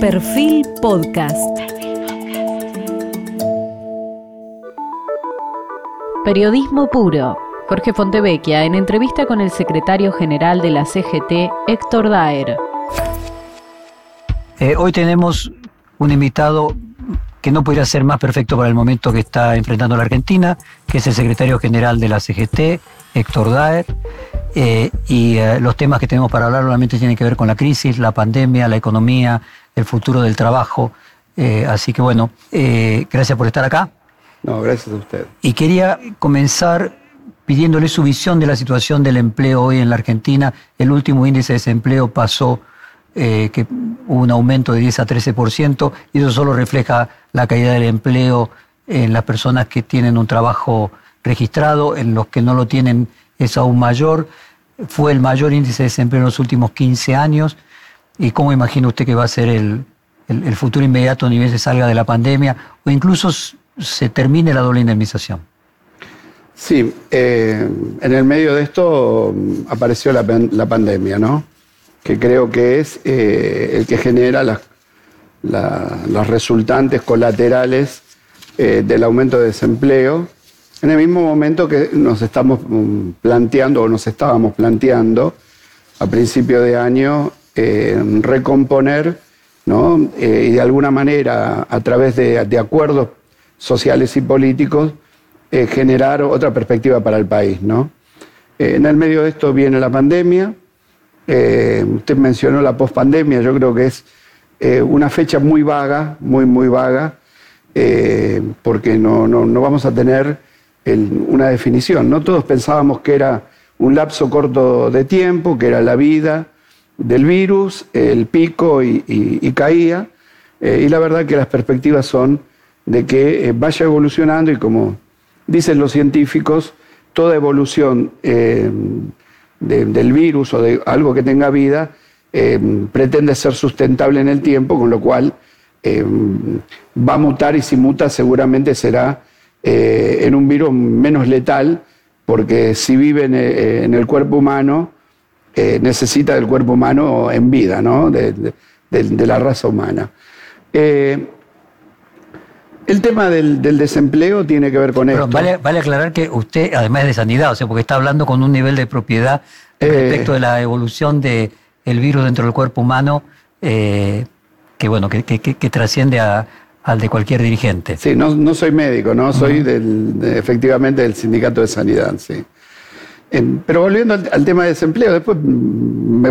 Perfil Podcast. Periodismo puro. Jorge Fontevecchia en entrevista con el secretario general de la CGT, Héctor Daer. Eh, hoy tenemos un invitado que no podría ser más perfecto para el momento que está enfrentando la Argentina, que es el secretario general de la CGT, Héctor Daer. Eh, y eh, los temas que tenemos para hablar realmente tienen que ver con la crisis, la pandemia, la economía, el futuro del trabajo. así que bueno, gracias por estar acá. No, gracias a usted. Y quería comenzar pidiéndole su visión de la situación del empleo hoy en la Argentina. El último índice de desempleo pasó eh, que hubo un aumento de 10 a 13%, y eso solo refleja la caída del empleo en las personas que tienen un trabajo registrado, en los que no lo tienen es aún mayor. Fue el mayor índice de desempleo en los últimos 15 años. ¿Y cómo imagina usted que va a ser el, el, futuro inmediato ni bien se salga de la pandemia o incluso se termine la doble indemnización? Sí, eh, en el medio de esto mm, apareció la, la pandemia, ¿no? que creo que es eh, el que genera las, los resultantes colaterales eh, del aumento de desempleo, en el mismo momento que nos estamos mm, planteando o nos estábamos planteando a principio de año eh, recomponer ¿no? y de alguna manera a través de, acuerdos sociales y políticos generar otra perspectiva para el país. ¿no? en el medio de esto viene la pandemia, eh, usted mencionó la pospandemia, yo creo que es eh, una fecha muy vaga, muy, muy vaga, eh, porque no, no, vamos a tener una definición. No todos pensábamos que era un lapso corto de tiempo, que era la vida del virus, el pico y, caía, y la verdad que las perspectivas son de que vaya evolucionando y como dicen los científicos, toda evolución del virus o de algo que tenga vida eh, pretende ser sustentable en el tiempo, con lo cual eh, va a mutar y si muta seguramente será eh, en un virus menos letal, porque si vive en, el cuerpo humano, necesita del cuerpo humano en vida, ¿no? de, la raza humana. El tema del, desempleo tiene que ver con esto. Vale, vale, aclarar que usted, además de sanidad, o sea, porque está hablando con un nivel de propiedad eh, respecto de la evolución del virus dentro del cuerpo humano, eh, que bueno, que, trasciende al de cualquier dirigente. Sí, no, soy médico, no soy del, efectivamente del sindicato de sanidad, sí. Pero volviendo al, tema de desempleo, después mm,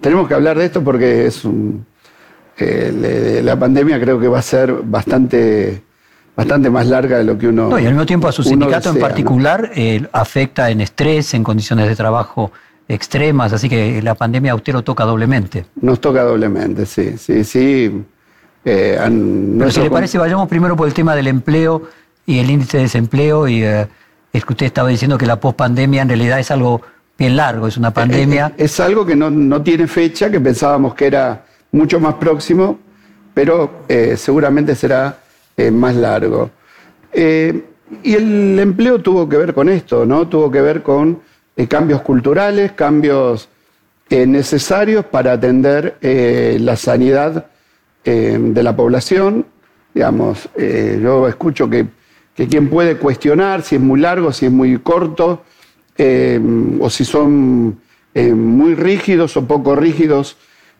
tenemos que hablar de esto porque es un, eh, la pandemia creo que va a ser bastante bastante más larga de lo que uno. No, y al mismo tiempo a su sindicato en particular eh, afecta en estrés, en condiciones de trabajo extremas, así que la pandemia a usted lo toca doblemente. Nos toca doblemente, sí, sí, sí. Eh, Pero si le parece, vayamos primero por el tema del empleo y el índice de desempleo, y es que usted estaba diciendo que la pospandemia en realidad es algo bien largo, es una pandemia. Es, algo que no, no, tiene fecha, que pensábamos que era mucho más próximo, pero seguramente será eh, más largo. Eh, y el empleo tuvo que ver con esto, ¿no? Tuvo que ver con eh, cambios culturales, cambios necesarios para atender la sanidad de la población. Digamos, yo escucho que, quien puede cuestionar si es muy largo, si es muy corto, o si son muy rígidos o poco rígidos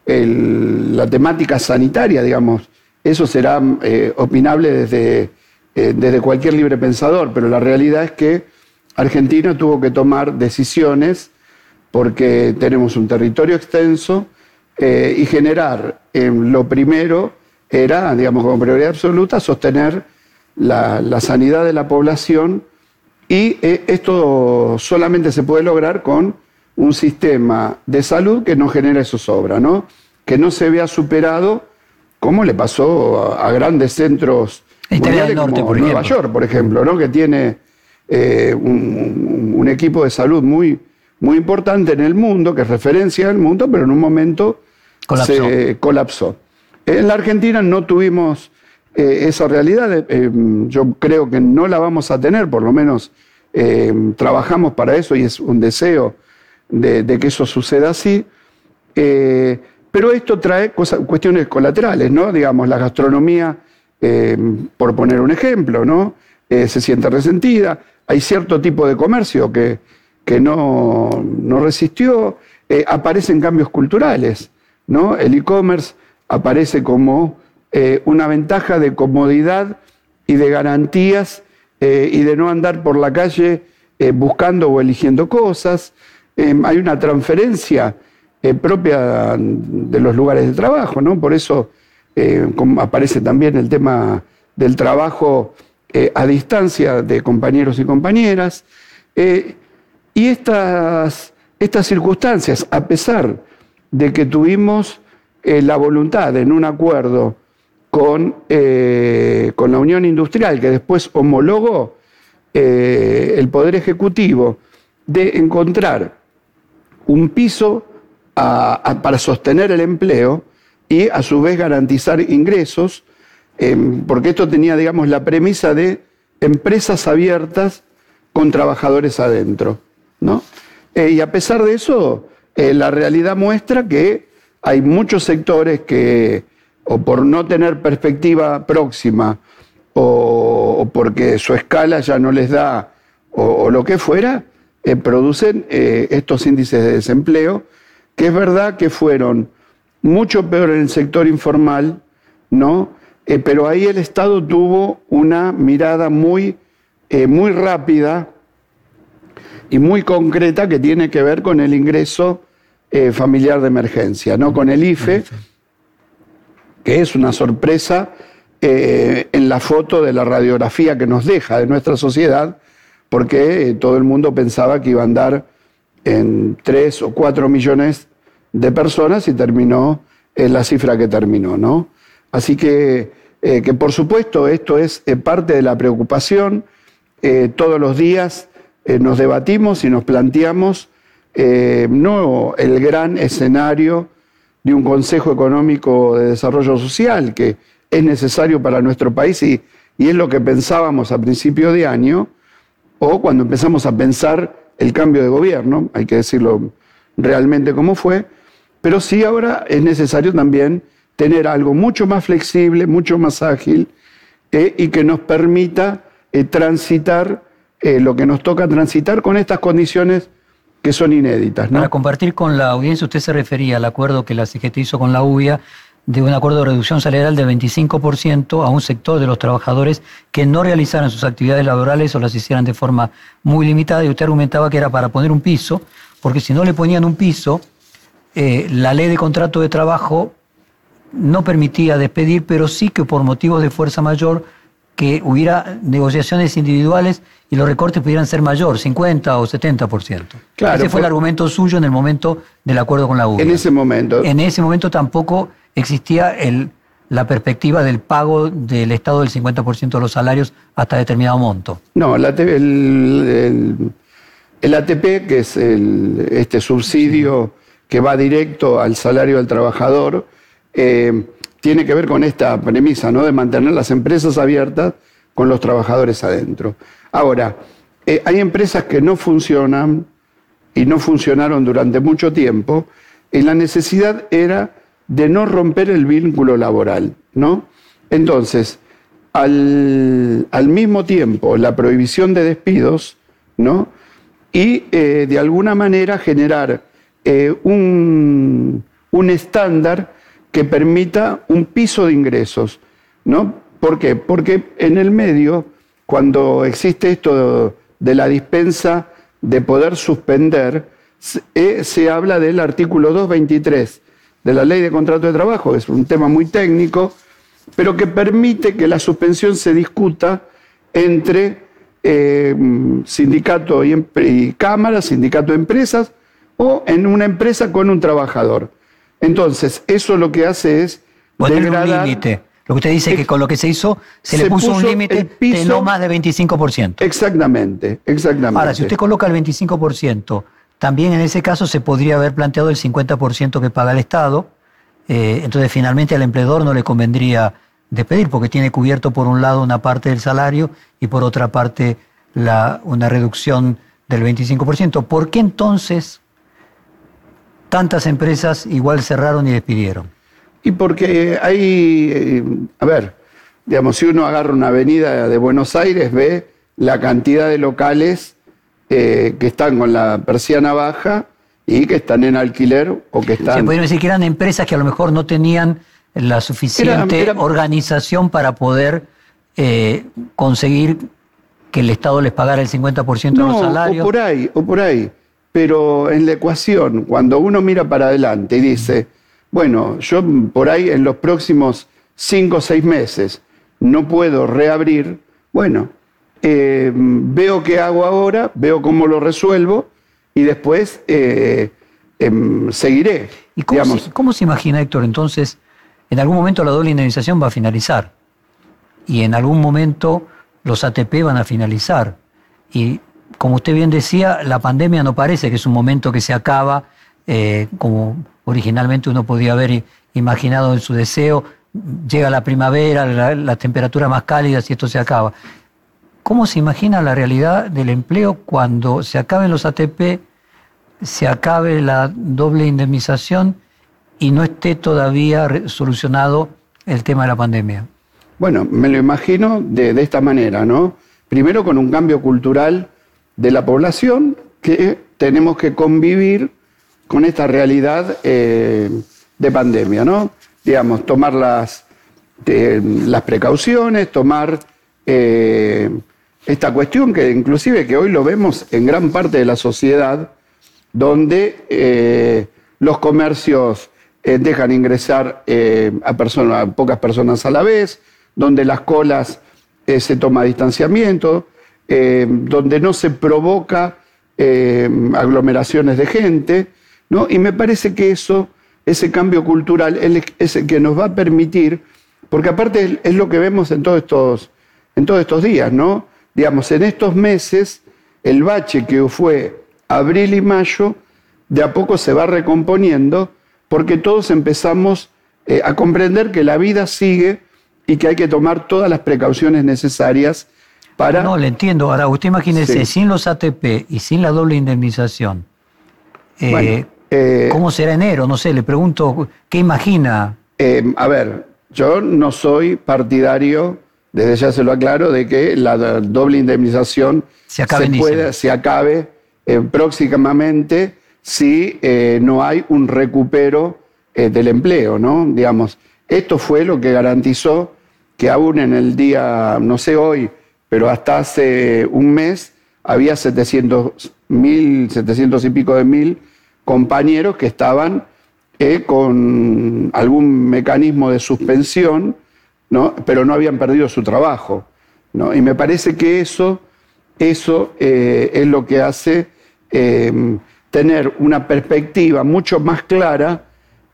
la temática sanitaria, digamos, eso será eh, opinable desde, eh, desde cualquier libre pensador, pero la realidad es que Argentina tuvo que tomar decisiones porque tenemos un territorio extenso eh, y generar lo primero era, digamos, como prioridad absoluta, sostener la, la sanidad de la población y esto solamente se puede lograr con un sistema de salud que no genere zozobra, ¿no? que no se vea superado como le pasó a, grandes centros norte, como Nueva York, por ejemplo, ¿no? que tiene eh, un, equipo de salud muy, muy importante en el mundo, que es referencia en el mundo, pero en un momento se colapsó. En la Argentina no tuvimos eh, esa realidad, eh, yo creo que no la vamos a tener, por lo menos trabajamos para eso y es un deseo de, que eso suceda así Pero esto trae cuestiones colaterales, ¿no? Digamos, la gastronomía, eh, por poner un ejemplo, ¿no? Eh, se siente resentida. Hay cierto tipo de comercio que, que no, no resistió. Eh, aparecen cambios culturales, ¿no? El e-commerce aparece como una ventaja de comodidad y de garantías y de no andar por la calle buscando o eligiendo cosas. hay una transferencia eh, propia de los lugares de trabajo, ¿no? Por eso eh, aparece también el tema del trabajo eh, a distancia de compañeros y compañeras. y estas, estas circunstancias, a pesar de que tuvimos la voluntad en un acuerdo con, con la Unión Industrial, que después homologó el Poder Ejecutivo, de encontrar un piso para sostener el empleo y a su vez garantizar ingresos, em, porque esto tenía, digamos, la premisa de empresas abiertas con trabajadores adentro. ¿no? Eh, y a pesar de eso, eh, la realidad muestra que hay muchos sectores que, o por no tener perspectiva próxima, o, porque su escala ya no les da, o, lo que fuera, eh, producen estos índices de desempleo que es verdad que fueron mucho peor en el sector informal, ¿no? Eh, pero ahí el Estado tuvo una mirada muy, eh, muy rápida y muy concreta que tiene que ver con el ingreso eh, familiar de emergencia, ¿no? Con el IFE, que es una sorpresa en la foto de la radiografía que nos deja de nuestra sociedad, porque todo el mundo pensaba que iba a andar en 3 o 4 millones de personas y terminó en la cifra que terminó, ¿no? Así que, eh, que por supuesto esto es eh, parte de la preocupación. Eh, todos los días nos debatimos y nos planteamos no el gran escenario de un Consejo Económico de Desarrollo Social que es necesario para nuestro país y, y es lo que pensábamos a principio de año, o cuando empezamos a pensar el cambio de gobierno, hay que decirlo realmente como fue, pero sí ahora es necesario también tener algo mucho más flexible, mucho más ágil eh, y que nos permita eh, transitar eh, lo que nos toca transitar con estas condiciones que son inéditas. Para compartir con la audiencia, usted se refería al acuerdo que la CGT hizo con la UIA de un acuerdo de reducción salarial de 25% a un sector de los trabajadores que no realizaran sus actividades laborales o las hicieran de forma muy limitada. Y usted argumentaba que era para poner un piso, porque si no le ponían un piso, eh, la ley de contrato de trabajo no permitía despedir, pero sí que por motivos de fuerza mayor que hubiera negociaciones individuales y los recortes pudieran ser mayor, 50 o 70%. Claro, Ese fue el argumento suyo en el momento del acuerdo con la UBA. En ese momento. En ese momento tampoco existía el, la perspectiva del pago del Estado del 50% de los salarios hasta determinado monto. No, el, ATP, que es este subsidio que va directo al salario del trabajador, eh, tiene que ver con esta premisa, ¿no? De mantener las empresas abiertas con los trabajadores adentro. Ahora, eh, hay empresas que no funcionan y no funcionaron durante mucho tiempo, y la necesidad era de no romper el vínculo laboral, ¿no? Entonces, al, mismo tiempo, la prohibición de despidos, ¿no? Y eh, de alguna manera generar eh, un, estándar que permita un piso de ingresos. ¿no? ¿Por qué? Porque en el medio, cuando existe esto de la dispensa de poder suspender, se, eh, habla del artículo 223 de la ley de contrato de trabajo, es un tema muy técnico, pero que permite que la suspensión se discuta entre eh, sindicato y, y, cámara, sindicato de empresas, o en una empresa con un trabajador. Entonces, eso lo que hace es poner un límite. Lo que usted dice es que con lo que se hizo se, le puso, un límite de no más de 25%. Exactamente, exactamente. Ahora, si usted coloca el 25%, también en ese caso se podría haber planteado el 50% que paga el Estado. Eh, entonces, finalmente al empleador no le convendría despedir porque tiene cubierto por un lado una parte del salario y por otra parte la, una reducción del 25%. ¿Por qué entonces tantas empresas igual cerraron y despidieron? Y porque hay, eh, a ver, digamos, si uno agarra una avenida de Buenos Aires, ve la cantidad de locales eh, que están con la persiana baja y que están en alquiler o que están... Se podrían decir que eran empresas que a lo mejor no tenían la suficiente Era- era- organización para poder eh, conseguir que el Estado les pagara el 50% de los salarios. o por ahí, o por ahí. Pero en la ecuación, cuando uno mira para adelante y dice, bueno, yo por ahí en los próximos cinco o seis meses no puedo reabrir, bueno, eh, veo qué hago ahora, veo cómo lo resuelvo y después eh, em, seguiré. ¿Y cómo, se, cómo se imagina, Héctor, entonces, en algún momento la doble indemnización va a finalizar y en algún momento los ATP van a finalizar? Y como usted bien decía, la pandemia no parece que es un momento que se acaba, eh, como originalmente uno podía haber imaginado en su deseo, llega la primavera, la- las temperaturas más cálidas y esto se acaba. ¿Cómo se imagina la realidad del empleo cuando se acaben los ATP, se acabe la doble indemnización y no esté todavía solucionado el tema de la pandemia? Bueno, me lo imagino de esta manera, ¿no? Primero con un cambio cultural de la población que tenemos que convivir con esta realidad eh, de pandemia, ¿no? Digamos, tomar las, eh, las precauciones, tomar eh, esta cuestión que inclusive que hoy lo vemos en gran parte de la sociedad, donde los comercios dejan ingresar a, personas, a pocas personas a la vez, donde las colas se toma distanciamiento, eh, donde no se provoca eh, aglomeraciones de gente, ¿no? Y me parece que eso, ese cambio cultural, es- el que nos va a permitir, porque aparte es, es lo que vemos en todos estos, en todos estos días, ¿no? Digamos, en estos meses, el bache que fue abril y mayo, de a poco se va recomponiendo, porque todos empezamos eh, a comprender que la vida sigue y que hay que tomar todas las precauciones necesarias para... No, le entiendo. Ahora, usted imagínese, Sí. sin los ATP y sin la doble indemnización, eh, Bueno, eh, ¿cómo será enero? No sé, le pregunto, ¿qué imagina? Eh, a ver, yo no soy partidario, desde ya se lo aclaro, de que la do- doble indemnización Se acabe pueda- diciembre. se acabe próximamente si no hay un recupero del empleo, ¿no? Digamos, esto fue lo que garantizó que aún en el día, no sé hoy, pero hasta hace un mes, había 700 mil, 700 y pico de mil compañeros que estaban eh, con algún mecanismo de suspensión, ¿no? pero no habían perdido su trabajo. ¿no? Y me parece que eso, eso eh, es lo que hace eh, tener una perspectiva mucho más clara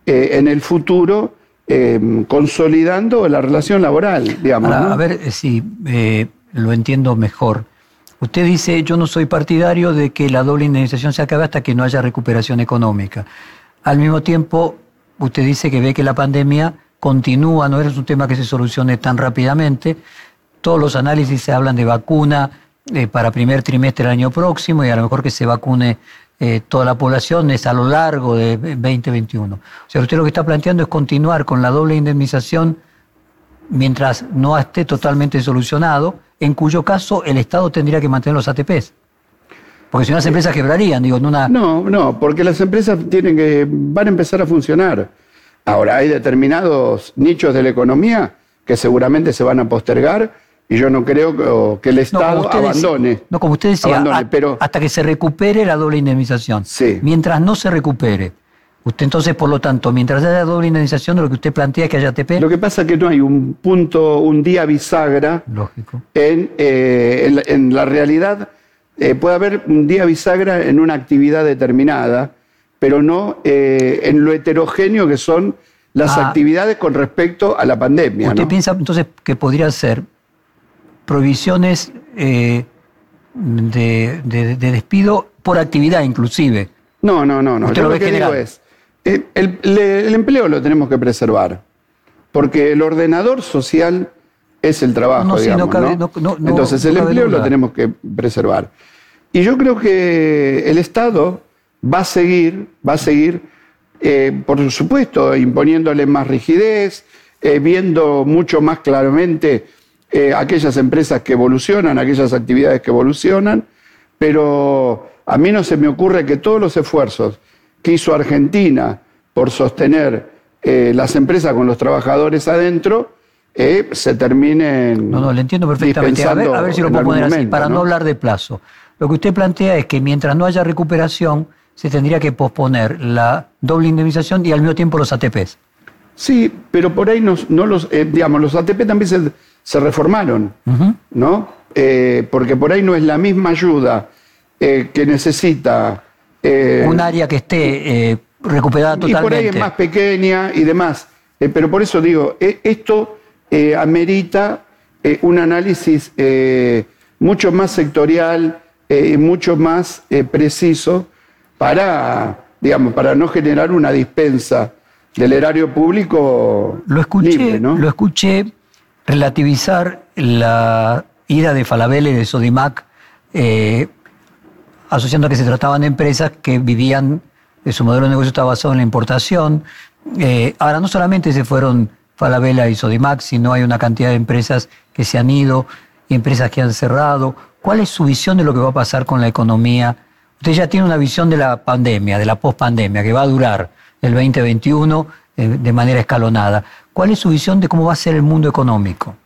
en el futuro, consolidando la relación laboral, digamos. Ahora, ¿no? a ver si lo entiendo mejor. Usted dice, yo no soy partidario de que la doble indemnización se acabe hasta que no haya recuperación económica. Al mismo tiempo, usted dice que ve que la pandemia continúa, no es un tema que se solucione tan rápidamente. Todos los análisis se hablan de vacuna eh, para primer trimestre del año próximo y a lo mejor que se vacune eh, toda la población es a lo largo de 2021. O sea, usted lo que está planteando es continuar con la doble indemnización mientras no esté totalmente solucionado, en cuyo caso el Estado tendría que mantener los ATPs. Porque si no las empresas quebrarían, digo, en una... No, no, porque las empresas tienen que, van a empezar a funcionar. Ahora, hay determinados nichos de la economía que seguramente se van a postergar y yo no creo que, el No, Estado decía- abandone. no, como usted decía, abandone, a- pero hasta que se recupere la doble indemnización. Sí. Mientras no se recupere, usted entonces, por lo tanto, mientras haya doble indemnización, lo que usted plantea es que haya ATP. lo que pasa es que no hay un punto, un día bisagra Lógico. en, eh, en la- en la realidad. eh, puede haber un día bisagra en una actividad determinada, pero no eh, en lo heterogéneo que son las Ah. actividades con respecto a la pandemia. ¿Usted ¿no? piensa entonces que podría ser prohibiciones eh, de, de- de despido por actividad inclusive? No, no, no, no. Usted Yo lo que digo general. es, el, le- el empleo lo tenemos que preservar, porque el ordenador social es el trabajo, No, sí, no digamos, cabe- ¿no? no- no- no Entonces el empleo lo tenemos que preservar. Y yo creo que el Estado va a seguir, va a seguir eh, por supuesto, imponiéndole más rigidez, eh, viendo mucho más claramente eh, aquellas empresas que evolucionan, aquellas actividades que evolucionan, pero a mí no se me ocurre que todos los esfuerzos que hizo Argentina por sostener las empresas con los trabajadores adentro, se terminen. No, no, le entiendo perfectamente. A ver, si lo puedo poner así, para ¿no? hablar de plazo. Lo que usted plantea es que mientras no haya recuperación, se tendría que posponer la doble indemnización y al mismo tiempo los ATPs. Sí, pero por ahí no, los, eh, digamos, los ATP también se, reformaron, ¿no? Eh, porque por ahí no es la misma ayuda eh, que necesita... Un área que esté recuperada totalmente. Y por ahí es más pequeña y demás. pero por eso digo, esto amerita un análisis mucho más sectorial, y mucho más preciso para, digamos, para no generar una dispensa del erario público lo escuché, Lo escuché relativizar la ida de Falabella y de Sodimac, eh, asociando que se trataban de empresas que vivían, su modelo de negocio estaba basado en la importación. Eh, ahora no solamente se fueron Falabella y Sodimac, sino hay una cantidad de empresas que se han ido y empresas que han cerrado. ¿Cuál es su visión de lo que va a pasar con la economía? Usted ya tiene una visión de la pandemia, de la pospandemia, que va a durar el 2021 eh, de manera escalonada. ¿Cuál es su visión de cómo va a ser el mundo económico?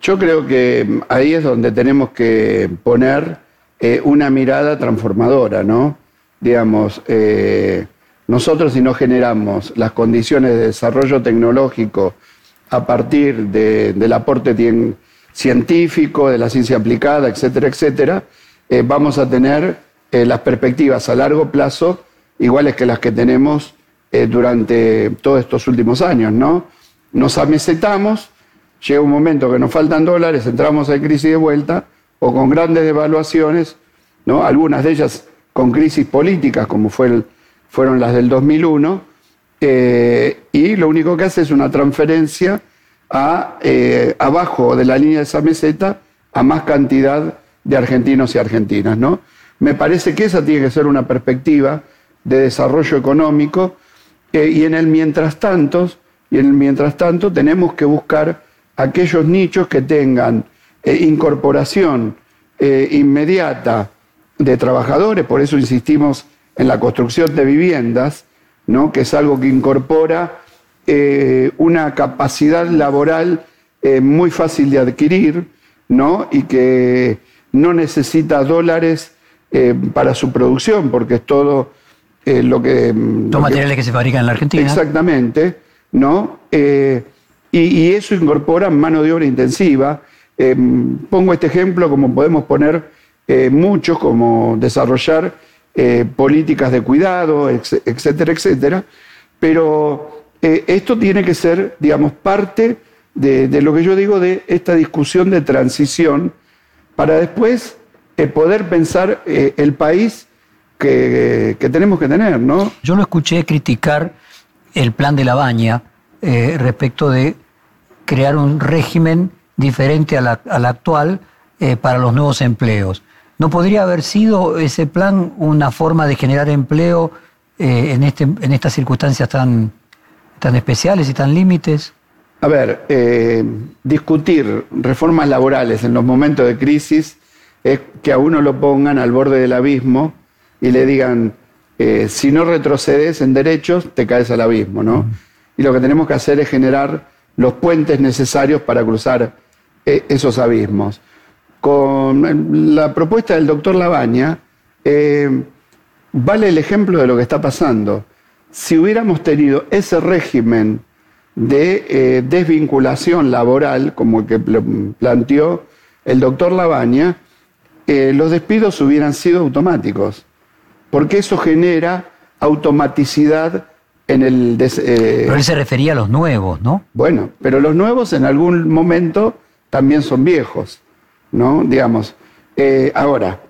Yo creo que ahí es donde tenemos que poner eh, una mirada transformadora, ¿no? Digamos, eh, nosotros si no generamos las condiciones de desarrollo tecnológico a partir del aporte científico, de la ciencia aplicada, etcétera, etcétera, vamos a tener eh, las perspectivas a largo plazo iguales que las que tenemos eh, durante todos estos últimos años, ¿no? Nos amesetamos, llega un momento que nos faltan dólares, entramos en crisis de vuelta, o con grandes devaluaciones, ¿no? Algunas de ellas con crisis políticas, como fue fueron las del 2001, eh, y lo único que hace es una transferencia a, abajo de la línea de esa meseta a más cantidad de argentinos y argentinas, ¿no? Me parece que esa tiene que ser una perspectiva de desarrollo económico eh, y en el mientras tanto, y en el mientras tanto tenemos que buscar aquellos nichos que tengan eh, incorporación eh, inmediata de trabajadores, por eso insistimos en la construcción de viviendas, ¿no? que es algo que incorpora una capacidad laboral muy fácil de adquirir ¿no? y que no necesita dólares eh, para su producción, porque es todo eh, lo que... Mm, Los materiales que, se fabrican en la Argentina. Exactamente, ¿no? Eh, y, eso incorpora mano de obra intensiva. Pongo este ejemplo como podemos poner muchos, como desarrollar políticas de cuidado, etcétera, etcétera. Pero esto tiene que ser, digamos, parte de, lo que yo digo de esta discusión de transición para después poder pensar eh, el país que, tenemos que tener, ¿no? Yo lo escuché criticar el plan de la baña eh, respecto de crear un régimen diferente al actual eh, para los nuevos empleos. ¿No podría haber sido ese plan una forma de generar empleo en, este, en estas circunstancias tan, tan especiales y tan límites? A ver, discutir reformas laborales en los momentos de crisis es que a uno lo pongan al borde del abismo y le digan, eh, si no retrocedes en derechos, te caes al abismo, ¿no? Y lo que tenemos que hacer es generar los puentes necesarios para cruzar eh, esos abismos. Con la propuesta del doctor Labaña, eh, vale el ejemplo de lo que está pasando. Si hubiéramos tenido ese régimen de desvinculación laboral, como el que planteó el doctor Labaña, eh, los despidos hubieran sido automáticos, porque eso genera automaticidad en el... Eh, pero él se refería a los nuevos, ¿no? Bueno, pero los nuevos en algún momento también son viejos, ¿no? Digamos. Eh, ahora,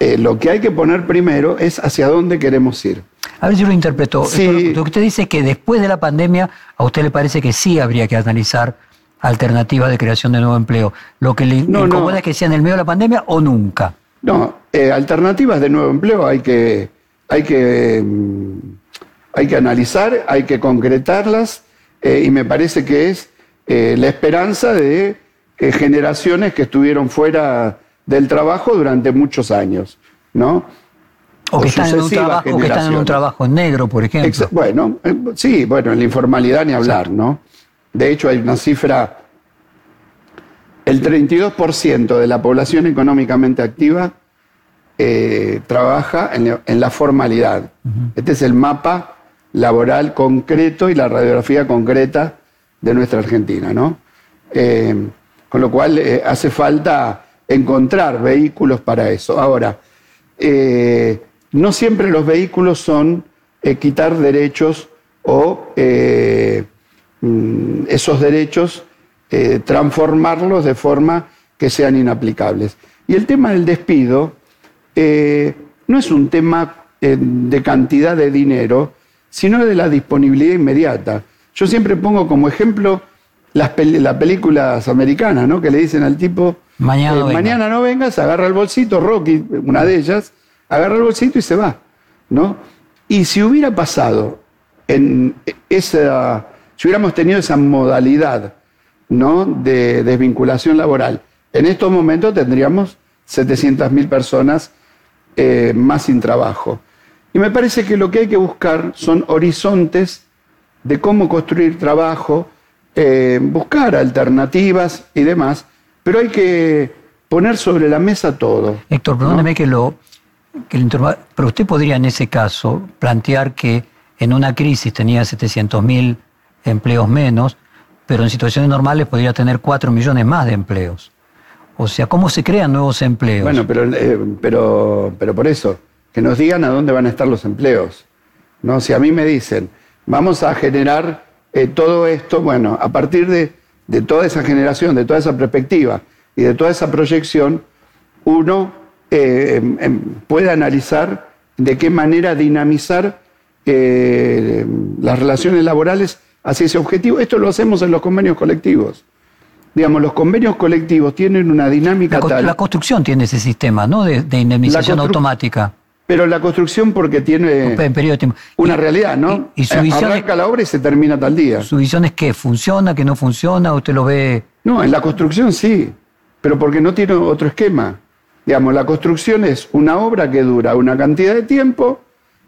lo que hay que poner primero es hacia dónde queremos ir. A ver si lo interpretó. Sí. Lo que usted dice es que después de la pandemia, a usted le parece que sí habría que analizar alternativas de creación de nuevo empleo. Lo que le incomoda es que sea en el medio de la pandemia o nunca. No, eh, alternativas de nuevo empleo hay que, hay que, mm, hay que analizar, hay que concretarlas eh, y me parece que es eh, la esperanza de eh, generaciones que estuvieron fuera del trabajo durante muchos años, ¿no? O, que, están en, un trabajo, que están en un trabajo negro, por ejemplo. bueno, sí, bueno, en la informalidad ni hablar, ¿no? De hecho, hay una cifra, el 32% de la población económicamente activa trabaja en la, formalidad. Este es el mapa laboral concreto y la radiografía concreta de nuestra Argentina, ¿no? Eh, con lo cual eh, hace falta encontrar vehículos para eso. Ahora, eh, no siempre los vehículos son quitar derechos o mm, esos derechos transformarlos de forma que sean inaplicables. Y el tema del despido no es un tema de cantidad de dinero, sino de la disponibilidad inmediata. Yo siempre pongo como ejemplo las, películas americanas, ¿no? Que le dicen al tipo, mañana, no, eh, mañana no vengas, agarra el bolsito, Rocky, una de ellas, agarra el bolsito y se va, ¿no? Y si hubiera pasado en esa, si hubiéramos tenido esa modalidad, ¿no? De desvinculación laboral, en estos momentos tendríamos 700.000 personas eh, más sin trabajo. Y me parece que lo que hay que buscar son horizontes de cómo construir trabajo, eh, buscar alternativas y demás, pero hay que poner sobre la mesa todo. Héctor, perdóneme que lo... Que pero usted podría en ese caso plantear que en una crisis tenía 700.000 empleos menos, pero en situaciones normales podría tener 4 millones más de empleos. O sea, ¿cómo se crean nuevos empleos? Bueno, pero, eh, pero, pero por eso, que nos digan a dónde van a estar los empleos. ¿no? Si a mí me dicen, vamos a generar eh, todo esto, bueno, a partir de, toda esa generación, de toda esa perspectiva y de toda esa proyección, uno eh, em, em, puede analizar de qué manera dinamizar eh, las relaciones laborales hacia ese objetivo. Esto lo hacemos en los convenios colectivos. Digamos, los convenios colectivos tienen una dinámica la, tal. La construcción tiene ese sistema, ¿no? De, indemnización automática. Pero la construcción porque tiene una realidad, ¿no? Y, su visión Arranca la obra y se termina tal día. ¿Su visión es que funciona, que no funciona? ¿Usted lo ve...? No, en la construcción sí, pero porque no tiene otro esquema. Digamos, la construcción es una obra que dura una cantidad de tiempo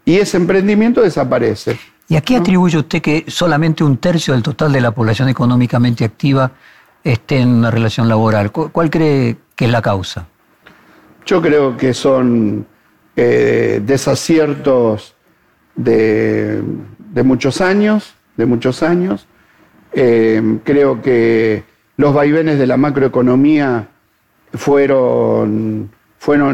y ese emprendimiento desaparece. ¿Y a qué atribuye usted que solamente un tercio del total de la población económicamente activa esté en una relación laboral? ¿Cuál cree que es la causa? Yo creo que son eh, desaciertos de, muchos años, de muchos años. Eh, creo que los vaivenes de la macroeconomía fueron,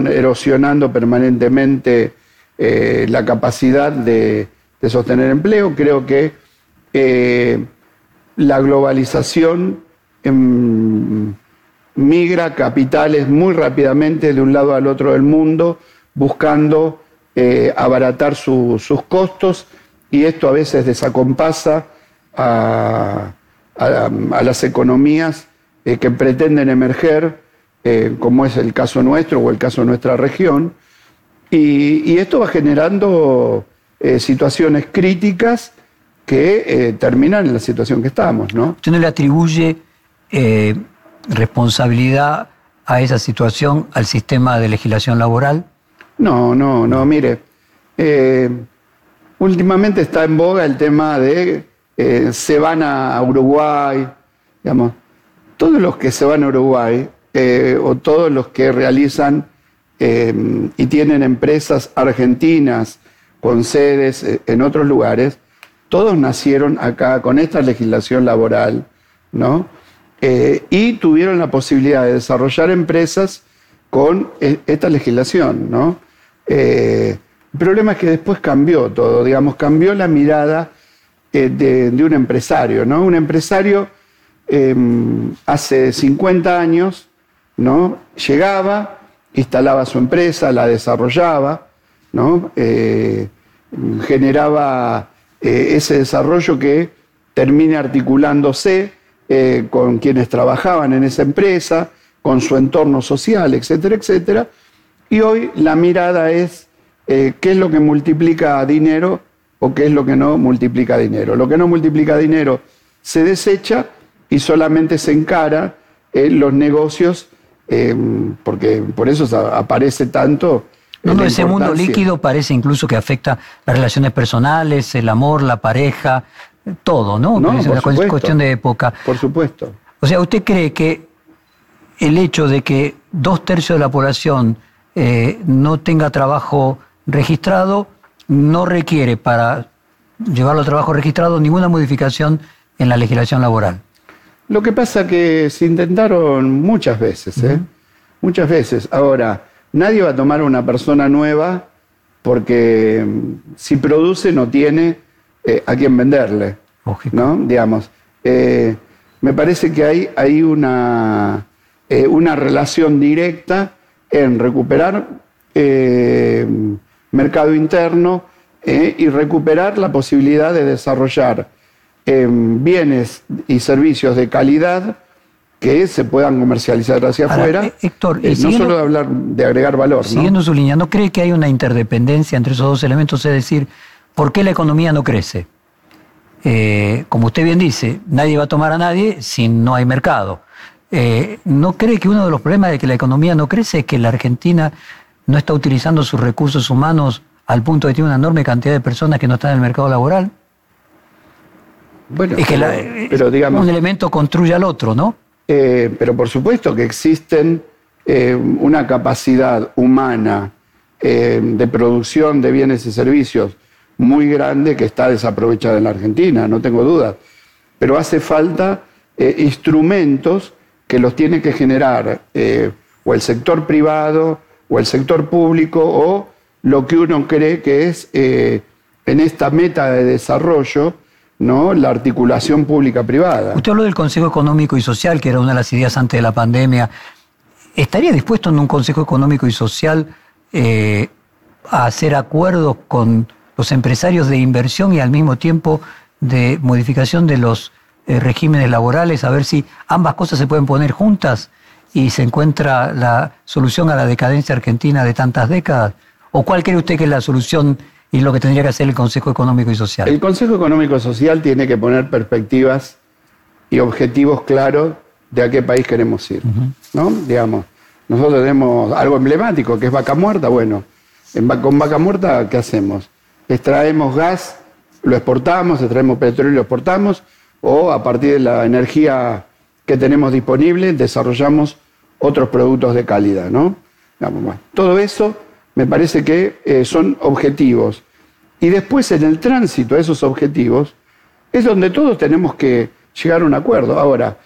erosionando permanentemente eh, la capacidad de, sostener empleo. Creo que la globalización em, migra capitales muy rápidamente de un lado al otro del mundo buscando eh, abaratar sus costos y esto a veces desacompasa a, las economías eh, que pretenden emerger, eh, como es el caso nuestro o el caso de nuestra región, y, esto va generando situaciones críticas que terminan en la situación que estamos. ¿no? ¿Usted no le atribuye responsabilidad a esa situación al sistema de legislación laboral? No, no, no, mire, eh, últimamente está en boga el tema de eh, se van a Uruguay, digamos, todos los que se van a Uruguay eh, o todos los que realizan y tienen empresas argentinas con sedes en otros lugares, todos nacieron acá con esta legislación laboral, ¿no? y tuvieron la posibilidad de desarrollar empresas con esta legislación, ¿no? Eh, el problema es que después cambió todo, digamos, cambió la mirada eh, de, un empresario, ¿no? Un empresario em, hace 50 años, ¿no? Llegaba, instalaba su empresa, la desarrollaba, ¿no? Eh, generaba ese desarrollo que termina articulándose con quienes trabajaban en esa empresa, con su entorno social, etcétera, etcétera y hoy la mirada es eh, qué es lo que multiplica dinero o qué es lo que no multiplica dinero. Lo que no multiplica dinero se desecha y solamente se encara en los negocios, eh, porque por eso aparece tanto. No, no, ese mundo líquido parece incluso que afecta las relaciones personales, el amor, la pareja, todo, ¿no? no es una cuestión de época. Por supuesto. O sea, ¿usted cree que el hecho de que dos tercios de la población eh, no tenga trabajo registrado no requiere para llevarlo a trabajo registrado ninguna modificación en la legislación laboral. Lo que pasa que se intentaron muchas veces, ¿eh? Muchas veces. Ahora, nadie va a tomar a una persona nueva porque mm, si produce no tiene eh, a quién venderle. ¿No? Digamos. Eh, me parece que hay, hay una, una relación directa en recuperar mercado interno y recuperar la posibilidad de desarrollar bienes y servicios de calidad que se puedan comercializar hacia afuera. Eh, Héctor, eh, no solo de hablar de agregar valor. Siguiendo su línea, ¿no cree que hay una interdependencia entre esos dos elementos? Es decir, ¿por qué la economía no crece? Eh, como usted bien dice, nadie va a tomar a nadie si no hay mercado. ¿No cree que uno de los problemas de que la economía no crece es que la Argentina no está utilizando sus recursos humanos al punto de que tiene una enorme cantidad de personas que no están en el mercado laboral? Bueno, es que pero, digamos, un elemento construye al otro, ¿no? Eh, pero por supuesto que existen eh, una capacidad humana eh, de producción de bienes y servicios muy grande que está desaprovechada en la Argentina, no tengo duda. Pero hace falta instrumentos que los tiene que generar o el sector privado o el sector público o lo que uno cree que es en esta meta de desarrollo ¿no? la articulación pública-privada. Usted habló del Consejo Económico y Social, que era una de las ideas antes de la pandemia. ¿Estaría dispuesto en un Consejo Económico y Social eh, a hacer acuerdos con los empresarios de inversión y al mismo tiempo de modificación de los eh, regímenes laborales, a ver si ambas cosas se pueden poner juntas y se encuentra la solución a la decadencia argentina de tantas décadas? ¿O cuál cree usted que es la solución y lo que tendría que hacer el Consejo Económico y Social. El Consejo Económico y Social tiene que poner perspectivas y objetivos claros de a qué país queremos ir. ¿no? Digamos, nosotros tenemos algo emblemático que es vaca muerta. Bueno, con vaca muerta, ¿qué hacemos? Extraemos gas, lo exportamos, extraemos petróleo y lo exportamos, o a partir de la energía que tenemos disponible, desarrollamos otros productos de calidad. ¿no? todo eso me parece que eh, son objetivos. Y después en el tránsito a esos objetivos es donde todos tenemos que llegar a un acuerdo. Ahora,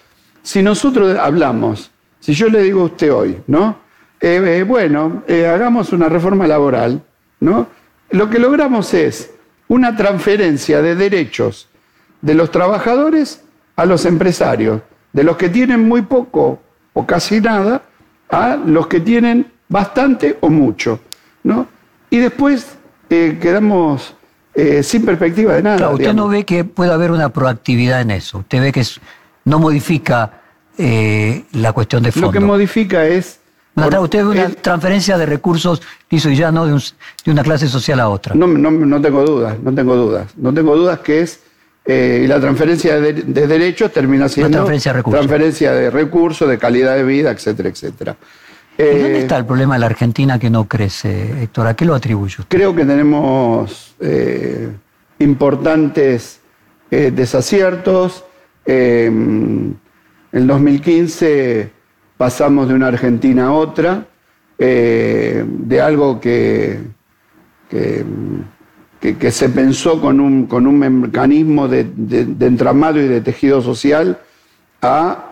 si nosotros hablamos, si yo le digo a usted hoy, ¿no? Eh, eh, bueno, hagamos una reforma laboral, ¿no? Lo que logramos es una transferencia de derechos de los trabajadores a los empresarios, de los que tienen muy poco o casi nada, a los que tienen bastante o mucho. ¿no? Y después eh, quedamos eh, sin perspectiva de nada. usted no ve que puede haber una proactividad en eso. Usted ve que no modifica eh, la cuestión de fondo. Lo que modifica es. usted ve una transferencia de recursos liso y llano de, de, una clase social a otra. No, no, no, tengo dudas, no tengo dudas. No tengo dudas que es. La transferencia de, de, derechos termina siendo. transferencia de recursos. Transferencia de recursos, de calidad de vida, etcétera, etcétera. ¿Dónde eh, está el problema de la Argentina que no crece, Héctor? ¿A qué lo atribuye usted? Creo que tenemos eh, importantes eh, desaciertos. en 2015 pasamos de una Argentina a otra, de algo que, que, se pensó con un, con un mecanismo de, entramado y de tejido social a,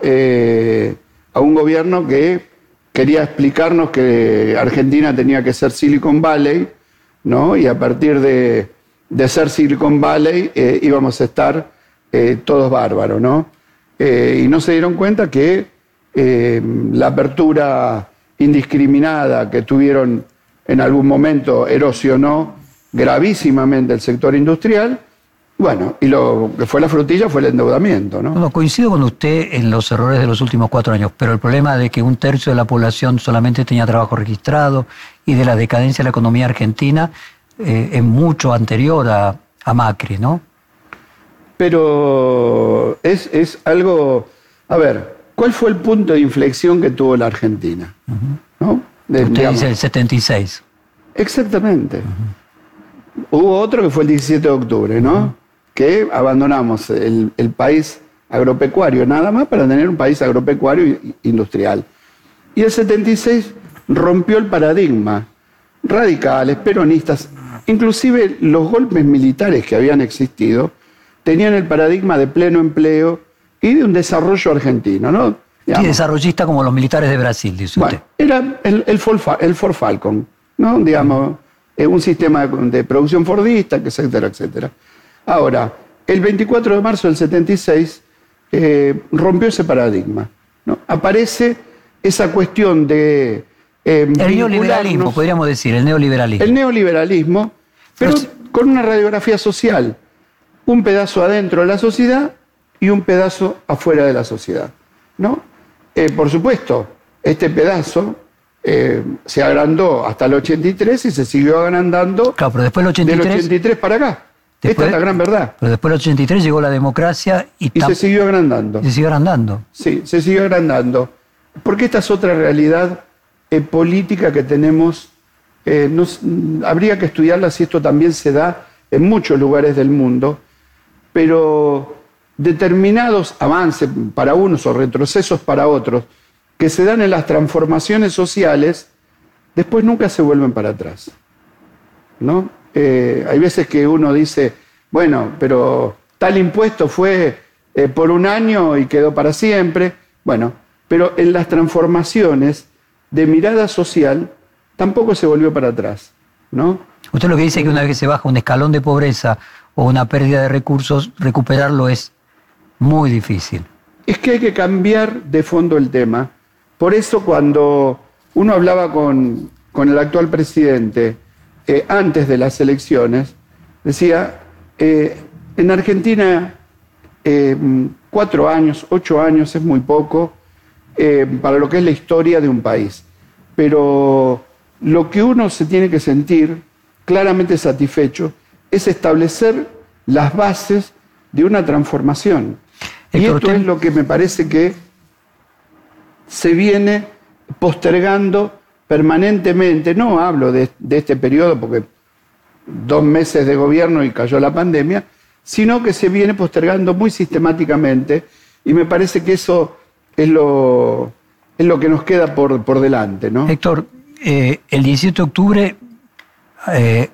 a un gobierno que quería explicarnos que Argentina tenía que ser Silicon Valley, ¿no? Y a partir de, ser Silicon Valley eh, íbamos a estar eh, todos bárbaros, ¿no? Eh, y no se dieron cuenta que la apertura indiscriminada que tuvieron en algún momento erosionó gravísimamente el sector industrial bueno, y lo que fue la frutilla fue el endeudamiento, ¿no? Bueno, coincido con usted en los errores de los últimos cuatro años, pero el problema de que un tercio de la población solamente tenía trabajo registrado y de la decadencia de la economía argentina eh, es mucho anterior a, a Macri, ¿no? Pero es, es algo, a ver, ¿cuál fue el punto de inflexión que tuvo la Argentina? ¿No? De- Usted digamos, dice el 76. Exactamente. Hubo otro que fue el 17 de octubre, ¿no? Que abandonamos el, el país agropecuario nada más para tener un país agropecuario industrial. Y el 76 rompió el paradigma. Radicales, peronistas, inclusive los golpes militares que habían existido, tenían el paradigma de pleno empleo y de un desarrollo argentino, ¿no? Sí, Digamos, desarrollista como los militares de Brasil, dice usted. bueno, era el, el, Ford, Fa- el Ford Falcon, ¿no? Digamos, un sistema de, producción fordista, etcétera, etcétera. Ahora, el 24 de marzo del 76 eh, rompió ese paradigma. ¿no? Aparece esa cuestión de. eh, el neoliberalismo, podríamos decir, el neoliberalismo. el neoliberalismo, pero Pero- con una radiografía social. Un pedazo adentro de la sociedad y un pedazo afuera de la sociedad. ¿no? Eh, por supuesto, este pedazo eh, se agrandó hasta el 83 y se siguió agrandando Claro, pero después del del 83, 83 para acá. Esta Después- es la gran verdad. pero después del 83 llegó la democracia y, Y se siguió agrandando. y se siguió andando. Sí, se siguió agrandando. Porque esta es otra realidad eh, política que tenemos. eh, nos- mm, habría que estudiarla si esto también se da en muchos lugares del mundo, pero determinados avances para unos o retrocesos para otros que se dan en las transformaciones sociales, después nunca se vuelven para atrás. ¿no? Eh, hay veces que uno dice, bueno, pero tal impuesto fue eh, por un año y quedó para siempre. Bueno, pero en las transformaciones de mirada social tampoco se volvió para atrás, ¿no? Usted lo que dice es que una vez que se baja un escalón de pobreza o una pérdida de recursos, recuperarlo es muy difícil. Es que hay que cambiar de fondo el tema. Por eso cuando uno hablaba con, con el actual presidente eh, antes de las elecciones, decía, eh, en Argentina eh, cuatro años, ocho años es muy poco para lo que es la historia de un país. Pero lo que uno se tiene que sentir claramente satisfecho es establecer las bases de una transformación. Y esto es lo que me parece que se viene postergando permanentemente. No hablo de, este periodo porque dos meses de gobierno y cayó la pandemia, sino que se viene postergando muy sistemáticamente y me parece que eso es lo, es lo que nos queda por, por delante. ¿no? Héctor, eh, el 17 de octubre eh,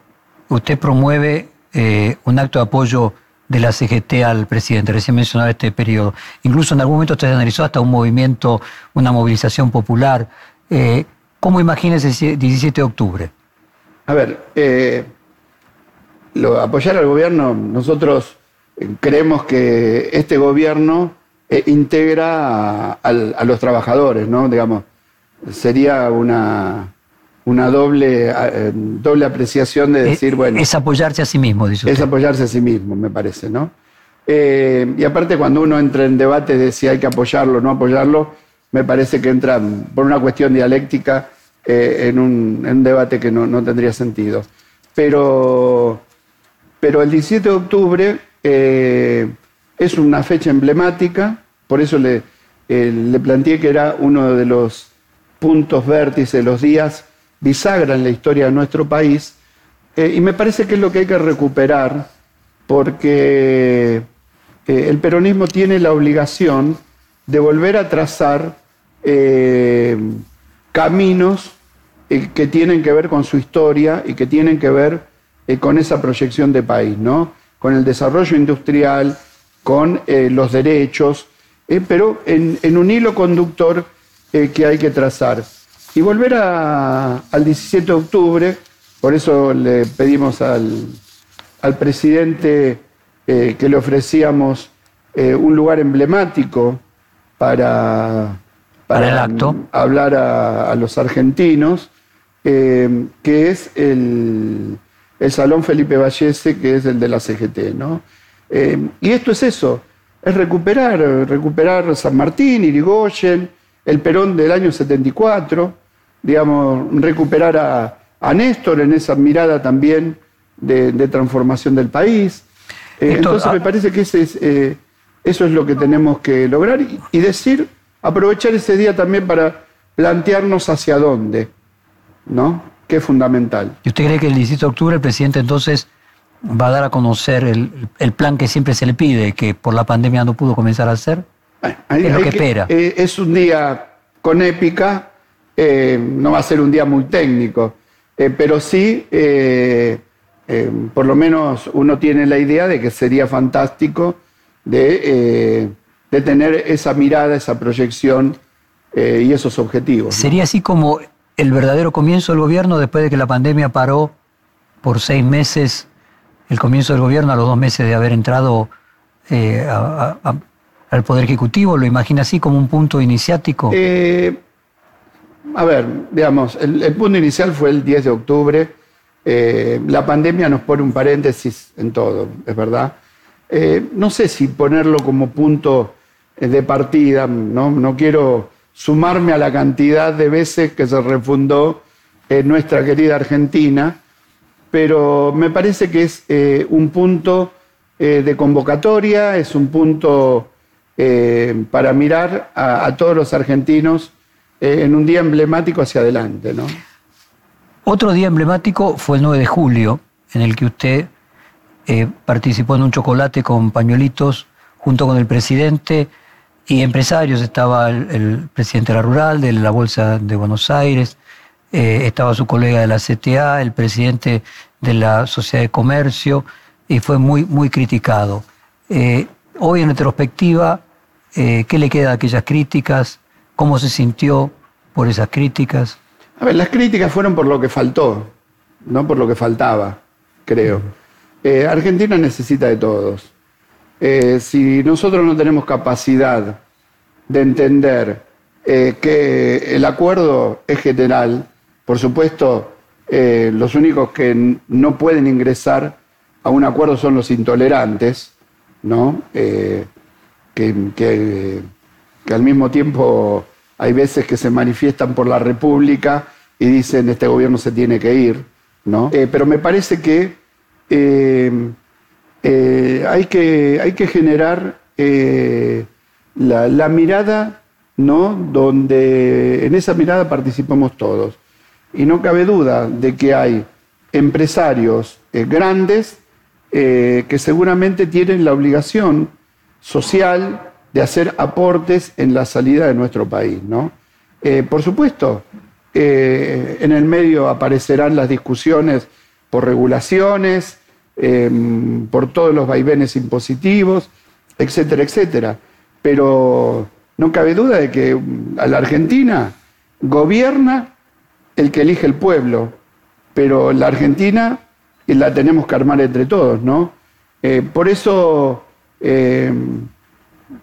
usted promueve eh, un acto de apoyo de la CGT al presidente, recién mencionaba este periodo. Incluso en algún momento usted analizó hasta un movimiento, una movilización popular. Eh, ¿Cómo imagina ese 17 de octubre? A ver, eh, lo- apoyar al gobierno, nosotros eh, creemos que este gobierno integra a, a los trabajadores, ¿no? Digamos, sería una, una doble, eh, doble apreciación de decir, Eh, bueno, Es apoyarse a sí mismo, dice es usted. apoyarse a sí mismo, me parece, ¿no? Eh, y aparte, cuando uno entra en debate de si hay que apoyarlo o no apoyarlo, me parece que entra por una cuestión dialéctica eh, en, un, en un debate que no, no tendría sentido. Pero, pero el 17 de octubre es una fecha emblemática, por eso le, le planteé que era uno de los puntos vértices, los días bisagra en la historia de nuestro país, eh, y me parece que es lo que hay que recuperar, porque eh, el peronismo tiene la obligación de volver a trazar eh, caminos que tienen que ver con su historia y que tienen que ver con esa proyección de país, ¿no? Con el desarrollo industrial, con los derechos, pero en, un hilo conductor que hay que trazar. Y volver a- al 17 de octubre, por eso le pedimos al, al presidente eh, que le ofrecíamos eh, un lugar emblemático para, Para el acto. hablar a, a los argentinos, eh, que es el, el Salón Felipe Vallese, que es el de la CGT. ¿no? Y esto es eso, es recuperar, recuperar San Martín, Irigoyen, el Perón del año 74, digamos, recuperar a, a Néstor en esa mirada también de, transformación del país. Eh, entonces me ah, parece que ese es, eh, eso es lo que tenemos que lograr y, decir, aprovechar ese día también para plantearnos hacia dónde, ¿no? Que es fundamental. ¿Y usted cree que el 17 de octubre el presidente entonces va a dar a conocer el, plan que siempre se le pide, que por la pandemia no pudo comenzar a hacer? es lo que, espera. Eh, es un día con épica, no va a ser un día muy técnico, pero sí eh, por lo menos uno tiene la idea de que sería fantástico de, eh, tener esa mirada, esa proyección eh, y esos objetivos. ¿Sería así como el verdadero comienzo del gobierno después de que la pandemia paró por seis meses, el comienzo del gobierno a los dos meses de haber entrado al Poder Ejecutivo? ¿Lo imagina así como un punto iniciático? A ver, digamos, el, punto inicial fue el 10 de octubre eh, la pandemia nos pone un paréntesis en todo, es verdad. Eh, no sé si ponerlo como punto eh, de partida, ¿no? no quiero sumarme a la cantidad de veces que se refundó en nuestra querida Argentina, pero me parece que es un punto de convocatoria, es un punto para mirar a, todos los argentinos en un día emblemático hacia adelante. ¿no? Otro día emblemático fue el 9 de julio, en el que usted eh, participó en un chocolate con pañuelitos junto con el presidente y empresarios. Estaba el, presidente de la Rural, de la Bolsa de Buenos Aires, eh, estaba su colega de la CTA, el presidente de la Sociedad de Comercio, y fue muy, muy criticado. Eh, hoy en retrospectiva, ¿qué le queda a aquellas críticas? ¿Cómo se sintió por esas críticas? A ver, las críticas fueron por lo que faltó, no por lo que faltaba, creo. Eh, Argentina necesita de todos. Eh, si nosotros no tenemos capacidad de entender eh, que el acuerdo es general, por supuesto, los únicos que no pueden ingresar a un acuerdo son los intolerantes, ¿no? que, que al mismo tiempo hay veces que se manifiestan por la República y dicen este gobierno se tiene que ir, ¿no? Eh, pero me parece que, eh, eh, hay, que hay que generar la, mirada, ¿no? Donde en esa mirada participamos todos. Y no cabe duda de que hay empresarios grandes que seguramente tienen la obligación social de hacer aportes en la salida de nuestro país. ¿no? Eh, por supuesto, eh, en el medio aparecerán las discusiones por regulaciones, em, por todos los vaivenes impositivos, etcétera, etcétera. Pero no cabe duda de que mm, a la Argentina gobierna el que elige el pueblo, pero la Argentina la tenemos que armar entre todos, ¿no? Eh, por eso em,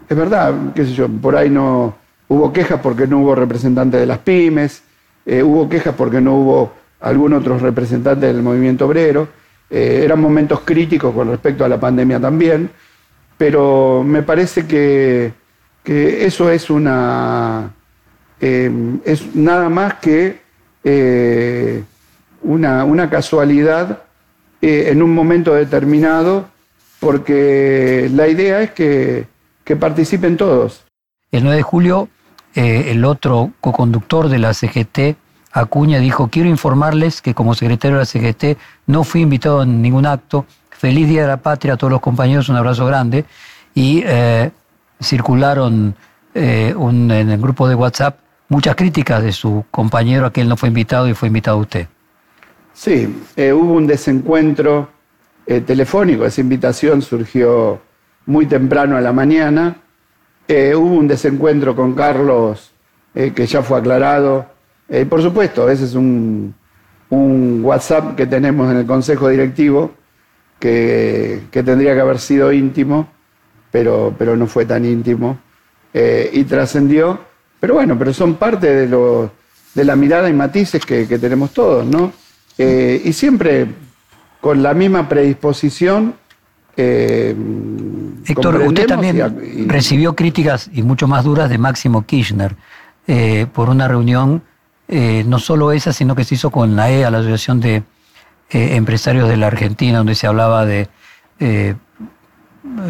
es verdad, qué sé yo, por ahí no hubo quejas porque no hubo representantes de las pymes, eh, hubo quejas porque no hubo algún otro representante del movimiento obrero, eh, eran momentos críticos con respecto a la pandemia también, pero me parece que, eso es una em, es nada más que eh, una, una, casualidad en un momento determinado, porque la idea es que que participen todos. El 9 de julio, eh, el otro co-conductor de la CGT, Acuña, dijo, quiero informarles que como secretario de la CGT no fui invitado a ningún acto. Feliz Día de la Patria a todos los compañeros, un abrazo grande. Y eh, circularon eh, en el grupo de WhatsApp muchas críticas de su compañero a que él no fue invitado y fue invitado usted. Sí, hubo un desencuentro telefónico, esa invitación surgió muy temprano a la mañana. Eh, hubo un desencuentro con Carlos eh, que ya fue aclarado. Eh, por supuesto, ese es un, WhatsApp que tenemos en el Consejo Directivo que, tendría que haber sido íntimo, pero, pero no fue tan íntimo y trascendió. Pero bueno, pero son parte de, lo, de la mirada y matices que, que tenemos todos, ¿no? y siempre con la misma predisposición eh, Héctor, usted también recibió críticas y mucho más duras de Máximo Kirchner eh, por una reunión, eh, no solo esa, sino que se hizo con la EA, la Asociación de empresarios de la Argentina, donde se hablaba de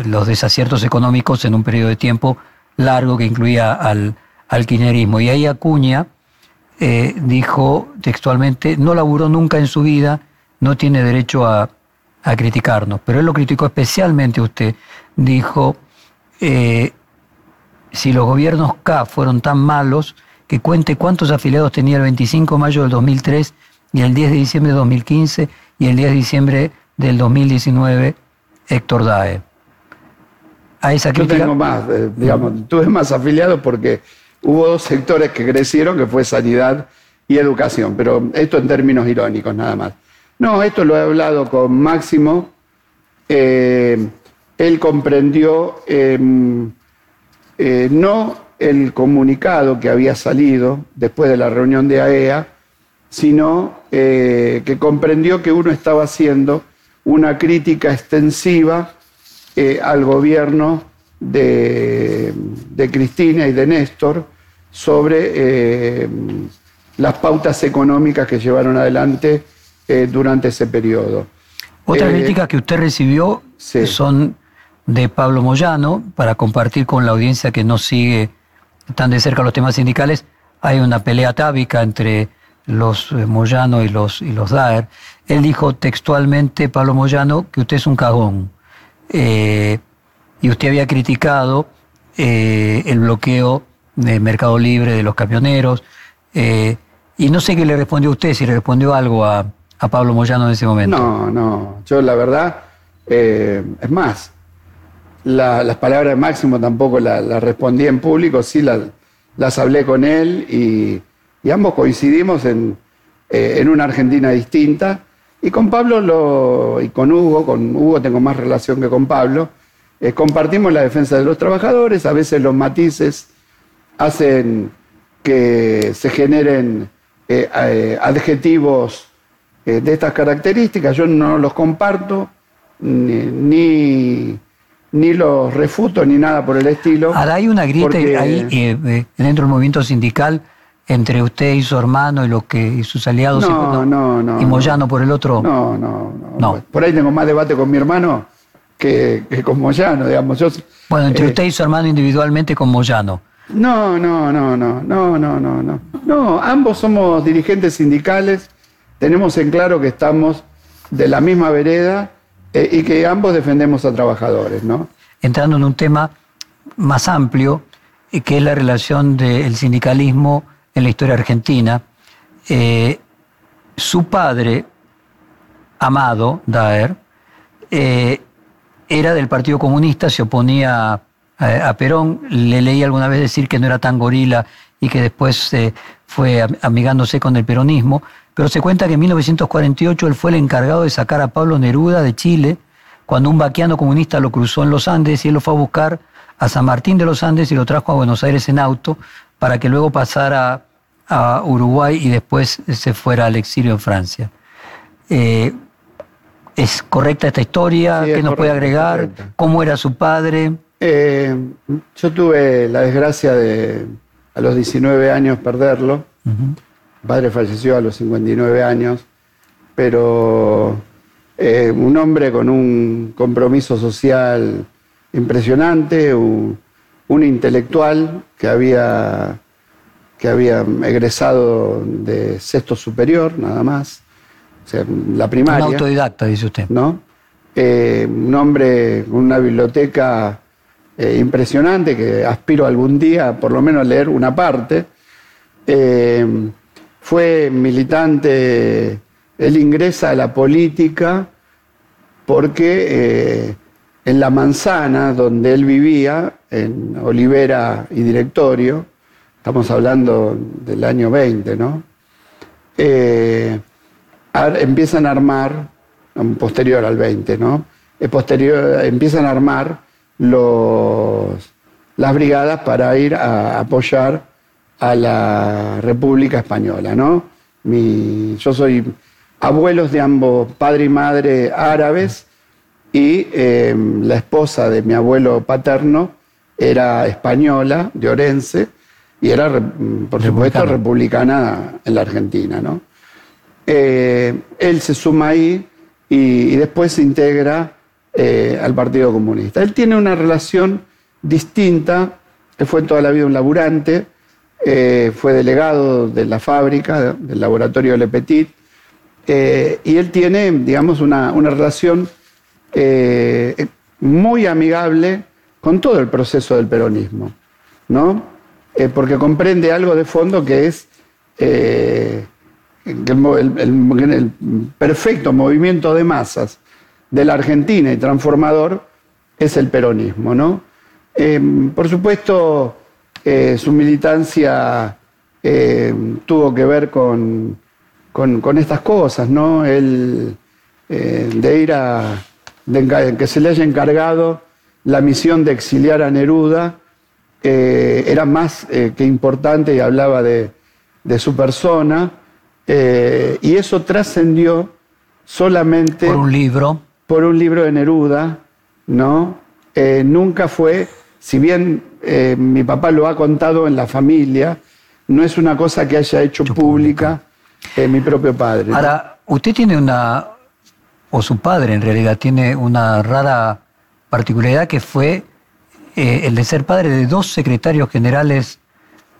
los desaciertos económicos en un periodo de tiempo largo que incluía al, al kirchnerismo. Y ahí Acuña dijo textualmente, no laburó nunca en su vida, no tiene derecho a, a criticarnos. Pero él lo criticó especialmente a usted. Dijo, si los gobiernos K fueron tan malos, que cuente cuántos afiliados tenía el 25 de mayo del 2003 y el 10 de diciembre de 2015 y el 10 de diciembre del 2019 Héctor Dae. A esa Yo tengo más, eh, digamos, tuve más afiliados porque hubo dos sectores que crecieron, que fue sanidad y educación, pero esto en términos irónicos nada más. No, esto lo he hablado con Máximo. Eh, él comprendió em, eh, no el comunicado que había salido después de la reunión de AEA, sino eh, que comprendió que uno estaba haciendo una crítica extensiva al gobierno de, Cristina y de Néstor sobre las pautas económicas que llevaron adelante durante ese periodo. Otra crítica que usted recibió son de Pablo Moyano, para compartir con la audiencia que no sigue tan de cerca los temas sindicales, hay una pelea tábica entre los eh, Moyano y los, y los Daer, él dijo textualmente, Pablo Moyano, que usted es un cagón. Eh, y usted había criticado eh, el bloqueo de Mercado Libre de los camioneros. y no sé qué le respondió a usted, si le respondió algo a, Pablo Moyano en ese momento. No, no. Yo la verdad, es más, las palabras de Máximo tampoco las respondí en público, sí las, hablé con él y y ambos coincidimos en, eh, en una Argentina distinta. Y con Pablo lo, y con Hugo, con Hugo tengo más relación que con Pablo, eh, compartimos la defensa de los trabajadores, a veces los matices hacen que se generen eh, adjetivos de estas características, yo no los comparto, ni, ni, los refuto, ni nada por el estilo. Ahora hay una grieta ahí dentro del movimiento sindical entre usted y su hermano y lo que y sus aliados no, y, no, no, y Moyano por el otro. No, no, no, Por ahí tengo más debate con mi hermano que, con Moyano, digamos. Yo, bueno, entre eh, usted y su hermano individualmente con Moyano. No, no, no, no, no, no, no, no. No, ambos somos dirigentes sindicales, tenemos en claro que estamos de la misma vereda eh, y que ambos defendemos a trabajadores, ¿no? Entrando en un tema más amplio, eh, que es la relación del sindicalismo en la historia argentina. Eh, su padre, Amado Daer, eh, era del Partido Comunista, se oponía a, Perón, le leí alguna vez decir que no era tan gorila y que después fue amigándose con el peronismo, pero se cuenta que en 1948 él fue el encargado de sacar a Pablo Neruda de Chile, cuando un vaquiano comunista lo cruzó en los Andes y él lo fue a buscar a San Martín de los Andes y lo trajo a Buenos Aires en auto para que luego pasara a Uruguay y después se fuera al exilio en Francia. Eh, ¿Es correcta esta historia? ¿Qué nos puede agregar? ¿Cómo era su padre? Eh, yo tuve la desgracia de a los 19 años perderlo. Padre falleció a los 59 años, pero eh, un hombre con un compromiso social impresionante, un intelectual que había, que había egresado de sexto superior, nada más, o sea, la primaria. Un autodidacta, dice usted. ¿No? Eh, un hombre con una biblioteca eh, impresionante que aspiro algún día por lo menos a leer una parte. Eh, fue militante, él ingresa a la política porque en la manzana donde él vivía, en Olivera y Directorio, estamos hablando del año 20, ¿no? Eh, empiezan a armar, posterior al 20, ¿no? Eh, posterior, empiezan a armar los, las brigadas para ir a apoyar a la República Española, ¿no? Mi, yo soy abuelos de ambos, padre y madre árabes, y em, la esposa de mi abuelo paterno era española, de Orense, y era, por supuesto, republicana en la Argentina, ¿no? él se suma ahí y, después se integra al Partido Comunista. Él tiene una relación distinta, él fue toda la vida un laburante, fue delegado de la fábrica, del laboratorio Le Petit, y él tiene, digamos, una, una relación muy amigable con todo el proceso del peronismo, ¿no? Eh, porque comprende algo de fondo que es eh, el, perfecto movimiento de masas de la Argentina y transformador es el peronismo, ¿no? Eh, por supuesto, su militancia tuvo que ver con, con, estas cosas, ¿no? El, de ir a, de que se le haya encargado la misión de exiliar a Neruda eh, era más eh, que importante y hablaba de, su persona, eh, y eso trascendió solamente... Por un libro. Por un libro de Neruda, ¿no? nunca fue, si bien mi papá lo ha contado en la familia, no es una cosa que haya hecho pública mi propio padre. Ahora, usted tiene una, o su padre en realidad, tiene una rara particularidad que fue eh, el de ser padre de dos secretarios generales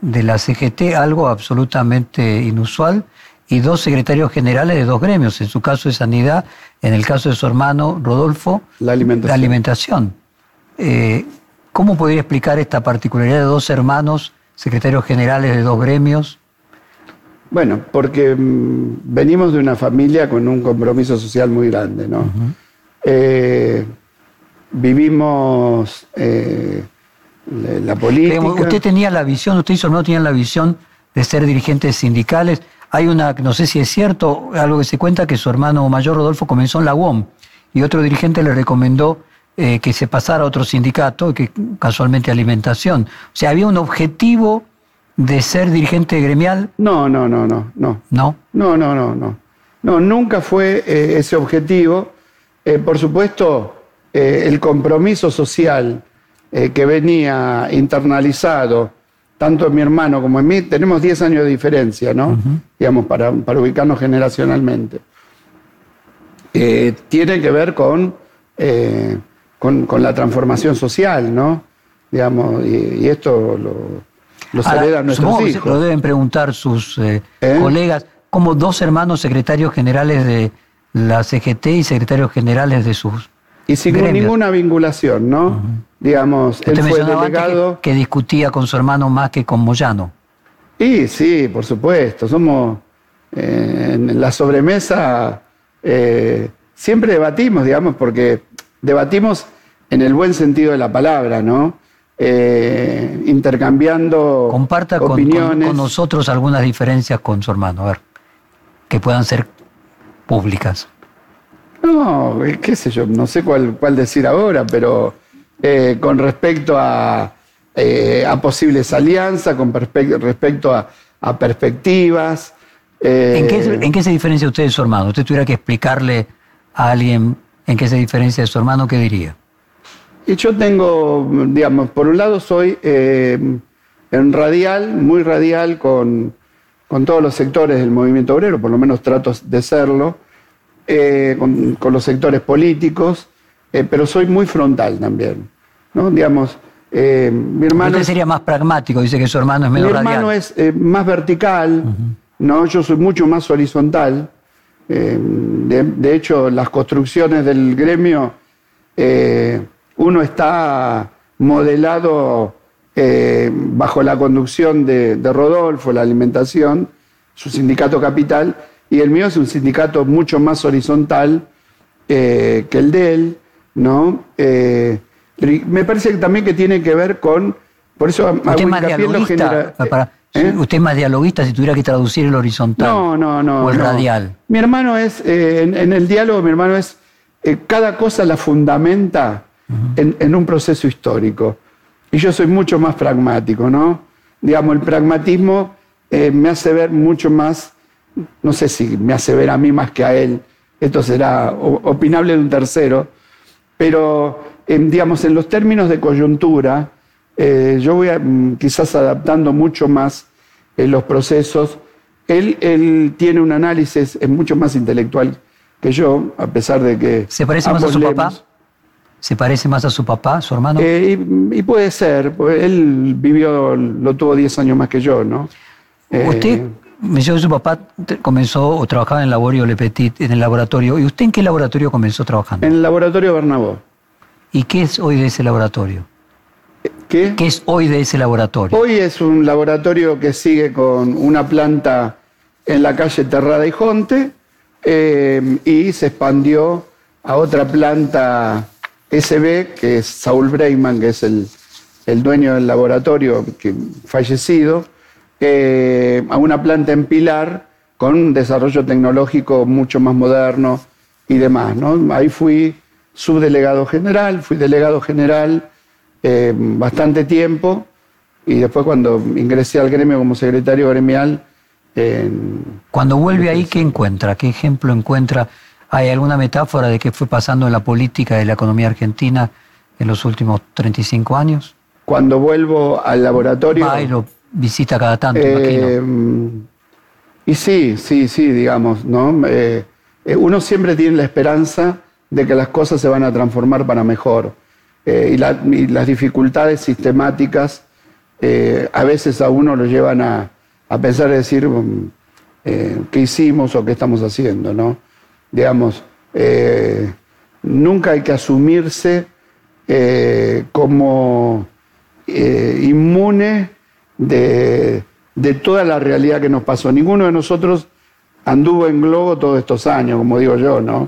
de la CGT, algo absolutamente inusual, y dos secretarios generales de dos gremios, en su caso de Sanidad, en el caso de su hermano Rodolfo, la alimentación. alimentación. Eh, ¿Cómo podría explicar esta particularidad de dos hermanos, secretarios generales de dos gremios? Bueno, porque mm, venimos de una familia con un compromiso social muy grande, ¿no? vivimos eh, la política. Usted tenía la visión, usted y su hermano tenían la visión de ser dirigentes sindicales. Hay una, no sé si es cierto, algo que se cuenta que su hermano mayor Rodolfo comenzó en la UOM y otro dirigente le recomendó eh, que se pasara a otro sindicato, que casualmente alimentación. O sea, había un objetivo de ser dirigente gremial. No, no, no, no, no. ¿No? No, no, no, no. No, nunca fue eh, ese objetivo. por supuesto, eh, el compromiso social eh, que venía internalizado, tanto en mi hermano como en mí, tenemos 10 años de diferencia, ¿no? Digamos, para, ubicarnos generacionalmente. Eh, tiene que ver con, con, la transformación social, ¿no? Digamos, y, esto lo, lo heredan nuestros hijos. Lo deben preguntar sus colegas, como dos hermanos secretarios generales de la CGT y secretarios generales de sus y sin ninguna vinculación, ¿no? Digamos, él fue delegado. Que, discutía con su hermano más que con Moyano. Y sí, por supuesto. Somos. Eh, en la sobremesa eh, siempre debatimos, digamos, porque debatimos en el buen sentido de la palabra, ¿no? Eh, intercambiando Comparta opiniones. con nosotros algunas diferencias con su hermano, a ver, que puedan ser públicas. No, qué sé yo, no sé cuál, cuál decir ahora, pero eh, con respecto a, eh, a, posibles alianzas, con respecto a, perspectivas. Eh, ¿En, qué, se diferencia usted de su hermano? ¿Usted tuviera que explicarle a alguien en qué se diferencia de su hermano, qué diría? Y yo tengo, digamos, por un lado soy en radial, muy radial con, con todos los sectores del movimiento obrero, por lo menos trato de serlo eh, con, los sectores políticos, eh, pero soy muy frontal también. ¿no? Digamos, eh, mi hermano. Usted sería más pragmático, dice que su hermano es menos Mi hermano es más vertical, ¿no? yo soy mucho más horizontal. De, hecho, las construcciones del gremio, uno está modelado bajo la conducción de, de Rodolfo, la alimentación, su sindicato capital, y el mío es un sindicato mucho más horizontal eh, que el de él, ¿no? Eh, me parece que también que tiene que ver con, por eso ¿Usted es más dialoguista? ¿Eh? ¿Usted es más dialoguista si tuviera que traducir el horizontal? No, no, no. O el radial. Mi hermano es, en, el diálogo, mi hermano es, cada cosa la fundamenta en, en, un proceso histórico. Y yo soy mucho más pragmático, ¿no? Digamos, el pragmatismo me hace ver mucho más no sé si me hace ver a mí más que a él, esto será opinable de un tercero, pero digamos, en los términos de coyuntura, eh, yo voy mm, quizás adaptando mucho más eh, los procesos Él, él tiene un análisis, es mucho más intelectual que yo, a pesar de que... ¿Se parece más a su leemos. papá? ¿Se parece más a su papá, su hermano? Eh, y, y puede ser, pues él vivió, lo tuvo 10 años más que yo, ¿no? Eh, Usted mencionó que su papá comenzó o trabajaba en el laboratorio Le Petit, en el laboratorio. ¿Y usted en qué laboratorio comenzó trabajando? En el laboratorio Bernabó. ¿Y qué es hoy de ese laboratorio? ¿Qué? ¿Qué es hoy de ese laboratorio? Hoy es un laboratorio que sigue con una planta en la calle Terrada y Jonte eh, y se expandió a otra planta SB, que es Saúl Breiman, que es el, el dueño del laboratorio que, fallecido, eh, a una planta en Pilar con un desarrollo tecnológico mucho más moderno y demás. ¿no? Ahí fui subdelegado general, fui delegado general eh, bastante tiempo y después cuando ingresé al gremio como secretario gremial, Cuando vuelve ahí, ¿qué encuentra? ¿Qué ejemplo encuentra? ¿Hay alguna metáfora de qué fue pasando en la política y la economía argentina en los últimos 35 años? cuando vuelvo al laboratorio... Va y lo visita cada tanto, Eh, imagino. y sí, sí, sí, digamos, ¿no? Eh, eh, uno siempre tiene la esperanza de que las cosas se van a transformar para mejor. Eh, y, la- y las dificultades sistemáticas eh, a veces a uno lo llevan a, a pensar y decir mm, eh, qué hicimos o qué estamos haciendo, ¿no? Digamos, eh, nunca hay que asumirse eh, como eh, inmune de, de toda la realidad que nos pasó. Ninguno de nosotros anduvo en globo todos estos años, como digo yo, ¿no?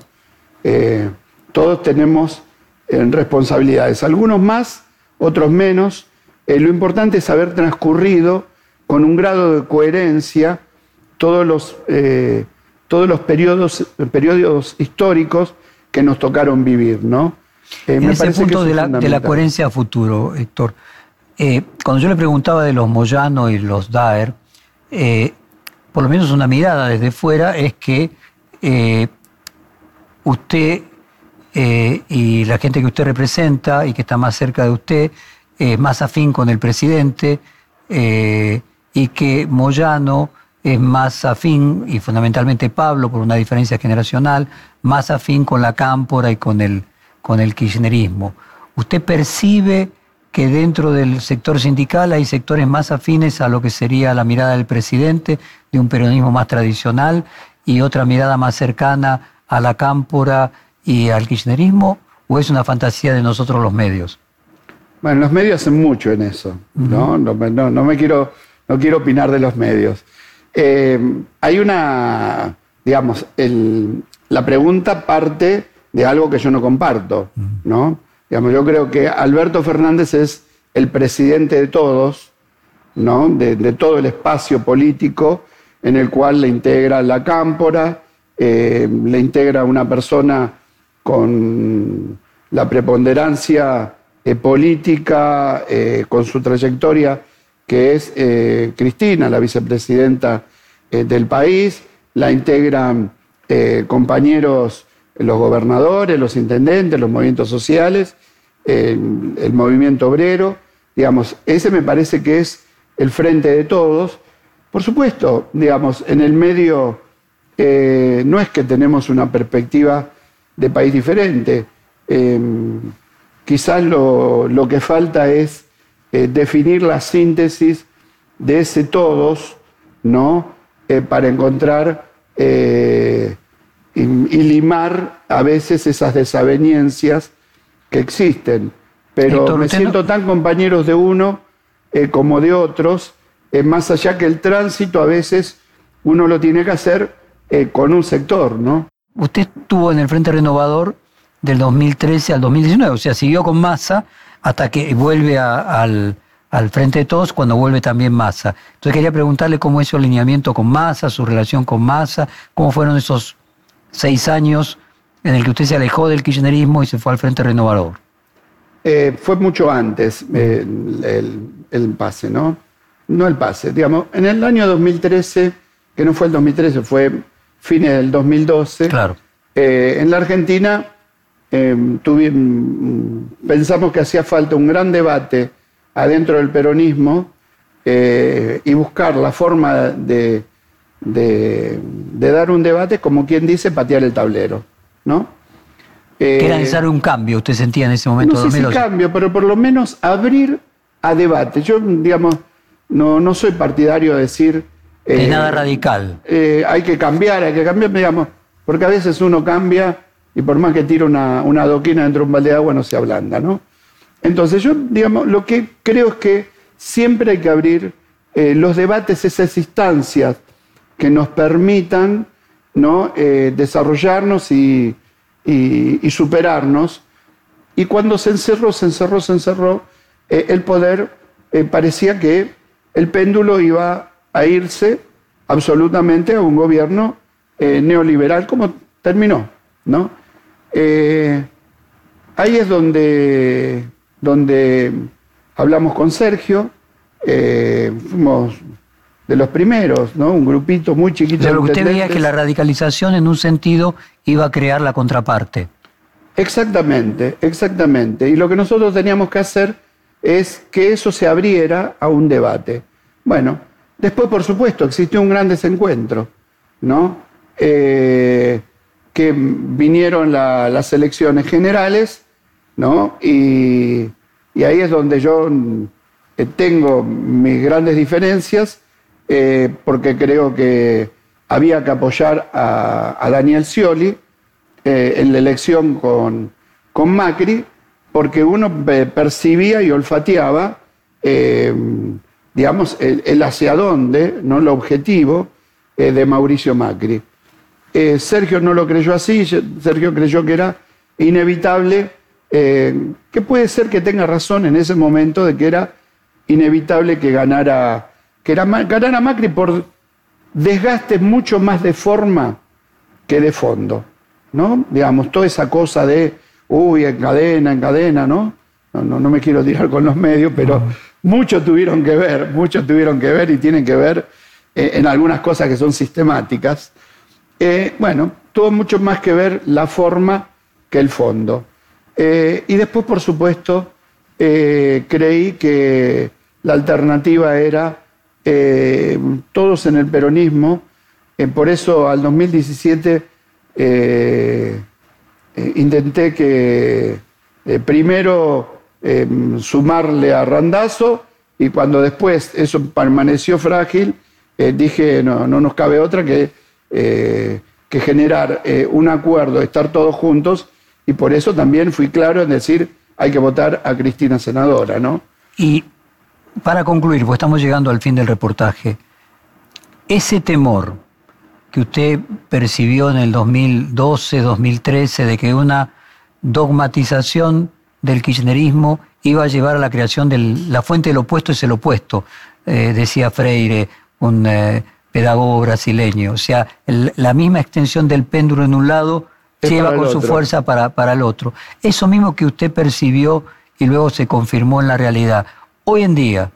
Todos tenemos responsabilidades, algunos más, otros menos. Lo importante es haber transcurrido con un grado de coherencia todos los, todos los periodos, periodos históricos que nos tocaron vivir, ¿no? Eh, en me ese punto de la, de la fundamental. coherencia a futuro, Héctor, eh, cuando yo le preguntaba de los Moyano y los Daer, eh, por lo menos una mirada desde fuera es que eh, usted y la gente que usted representa y que está más cerca de usted es más afín con el presidente y que Moyano es más afín, y fundamentalmente Pablo, por una diferencia generacional, más afín con la cámpora y con el, con el kirchnerismo. ¿Usted percibe que dentro del sector sindical hay sectores más afines a lo que sería la mirada del presidente, de un peronismo más tradicional, y otra mirada más cercana a la cámpora y al kirchnerismo? ¿O es una fantasía de nosotros los medios? Bueno, los medios hacen mucho en eso, ¿no? No, no me quiero, no quiero opinar de los medios. Eh, hay una, digamos, el- la pregunta parte de algo que yo no comparto, ¿no? Digamos, yo creo que Alberto Fernández es el presidente de todos, ¿no? De, de todo el espacio político en el cual le integra la cámpora, eh, le integra una persona con la preponderancia eh, política, eh, con su trayectoria, que es eh, Cristina, la vicepresidenta eh, del país, la integran eh, compañeros, los gobernadores, los intendentes, los movimientos sociales, el, movimiento obrero, digamos, ese me parece que es el frente de todos. Por supuesto, digamos, en el medio no es que tenemos una perspectiva de país diferente. Eh, quizás lo, lo que falta es eh, definir la síntesis de ese todos, ¿no? Eh, para encontrar eh, y, y limar a veces esas desavenencias que existen. Pero Héctor, me siento no- tan compañeros de uno como de otros, más allá que el tránsito a veces uno lo tiene que hacer con un sector, ¿no? Usted estuvo en el Frente Renovador del 2013 al 2019, o sea, siguió con Massa hasta que vuelve a- al, al Frente de Todos cuando vuelve también Massa. Entonces quería preguntarle cómo es su alineamiento con Massa, su relación con Massa, cómo fueron esos seis años en el que usted se alejó del kirchnerismo y se fue al Frente Renovador. Eh, fue mucho antes eh, el, el- el pase, ¿no? No el pase, digamos, en el año 2013, que no fue el 2013, fue fines del 2012, Claro. eh, en la Argentina eh, mm, pensamos que hacía falta un gran debate adentro del peronismo eh, y buscar la forma de, de, dar un debate, como quien dice, patear el tablero, ¿no? que era necesario un cambio, usted sentía en ese momento. No sé si cambio, pero por lo menos abrir a debate. Yo, digamos, no, no soy partidario de decir... De nada radical. hay que cambiar, hay que cambiar, digamos, porque a veces uno cambia y por más que tire una, una adoquina dentro de un balde de agua no se ablanda, ¿no? Entonces yo, digamos, lo que creo es que siempre hay que abrir eh, los debates, esas instancias que nos permitan. Eh, desarrollarnos y, superarnos. Y cuando se encerró, se encerró, se encerró, eh, el poder parecía que el péndulo iba a irse absolutamente a un gobierno neoliberal como terminó. ¿no? Ahí es donde, donde hablamos con Sergio, eh, fuimos de los primeros, ¿no? Un grupito muy chiquito. Pero lo que usted veía que la radicalización en un sentido iba a crear la contraparte. Exactamente, exactamente. Y lo que nosotros teníamos que hacer es que eso se abriera a un debate. Bueno, después, por supuesto, existió un gran desencuentro, ¿no? Eh, que vinieron las elecciones generales, ¿no? Y, ahí es donde yo eh, tengo mis grandes diferencias eh, porque creo que había que apoyar a, Daniel Scioli eh, en la elección con, con, Macri, porque uno percibía y olfateaba, digamos, el, hacia dónde, ¿no? el objetivo de Mauricio Macri. Sergio no lo creyó así, Sergio creyó que era inevitable, que puede ser que tenga razón en ese momento de que era inevitable que ganara, que era, ganara Macri por desgaste mucho más de forma que de fondo, ¿no? Digamos, toda esa cosa de, uy, en cadena, en cadena, ¿no? No, no, me quiero tirar con los medios, pero muchos tuvieron que ver, muchos tuvieron que ver y tienen que ver eh, en algunas cosas que son sistemáticas. Eh, bueno, tuvo mucho más que ver la forma que el fondo. Eh, y después, por supuesto, creí que la alternativa era eh, todos en el peronismo. Eh, por eso al 2017 eh, intenté que primero sumarle a Randazo y cuando después eso permaneció frágil, dije no, no, nos cabe otra que, que generar un acuerdo, estar todos juntos y por eso también fui claro en decir hay que votar a Cristina senadora, ¿no? Y para concluir, pues estamos llegando al fin del reportaje, ese temor que usted percibió en el 2012, 2013, de que una dogmatización del kirchnerismo iba a llevar a la creación de la fuente del opuesto es el opuesto, eh, decía Freire, un eh, pedagogo brasileño. O sea, la misma extensión del péndulo en un lado lleva con su fuerza para, para el otro. Eso mismo que usted percibió y luego se confirmó en la realidad. Hoy en día,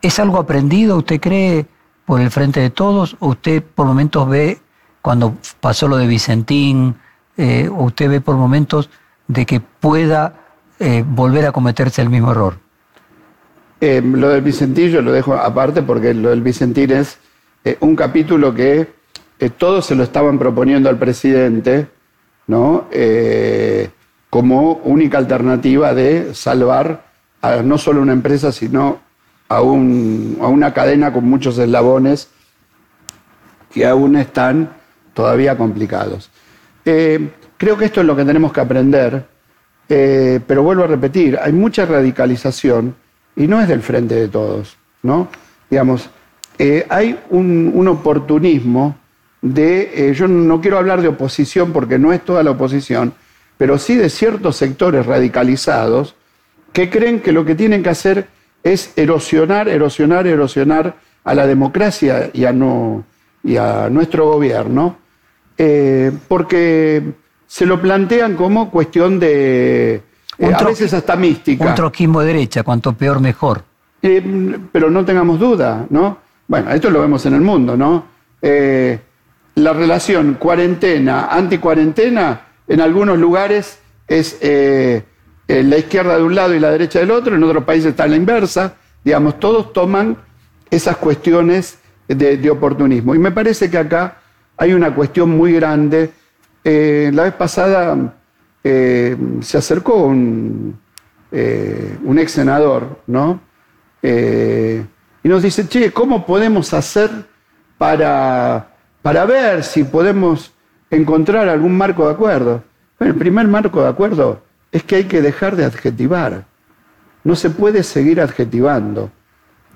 ¿es algo aprendido, usted cree, por el frente de todos? ¿O usted por momentos ve, cuando pasó lo de Vicentín, eh, o usted ve por momentos de que pueda eh, volver a cometerse el mismo error? Eh, lo del Vicentín yo lo dejo aparte porque lo del Vicentín es un capítulo que todos se lo estaban proponiendo al presidente, ¿no? como única alternativa de salvar no solo una empresa, sino a, una cadena con muchos eslabones que aún están todavía complicados. Eh, creo que esto es lo que tenemos que aprender, eh, pero vuelvo a repetir, hay mucha radicalización y no es del frente de todos, ¿no? Digamos, eh, hay un, un, oportunismo de, yo no quiero hablar de oposición porque no es toda la oposición, pero sí de ciertos sectores radicalizados que creen que lo que tienen que hacer es erosionar, erosionar, erosionar a la democracia y a, no, y a nuestro gobierno, eh, porque se lo plantean como cuestión de, eh, a veces hasta mística. Un troquismo de derecha, cuanto peor mejor. Eh, pero no tengamos duda, ¿no? Bueno, esto lo vemos en el mundo, ¿no? la relación cuarentena, anticuarentena, en algunos lugares es la izquierda de un lado y la derecha del otro, en otros países está la inversa, digamos, todos toman esas cuestiones de, oportunismo. Y me parece que acá hay una cuestión muy grande. Eh, la vez pasada eh, se acercó un, un ex senador, ¿no? Y nos dice, che, ¿cómo podemos hacer para, para ver si podemos encontrar algún marco de acuerdo? Bueno, el primer marco de acuerdo es que hay que dejar de adjetivar. No se puede seguir adjetivando.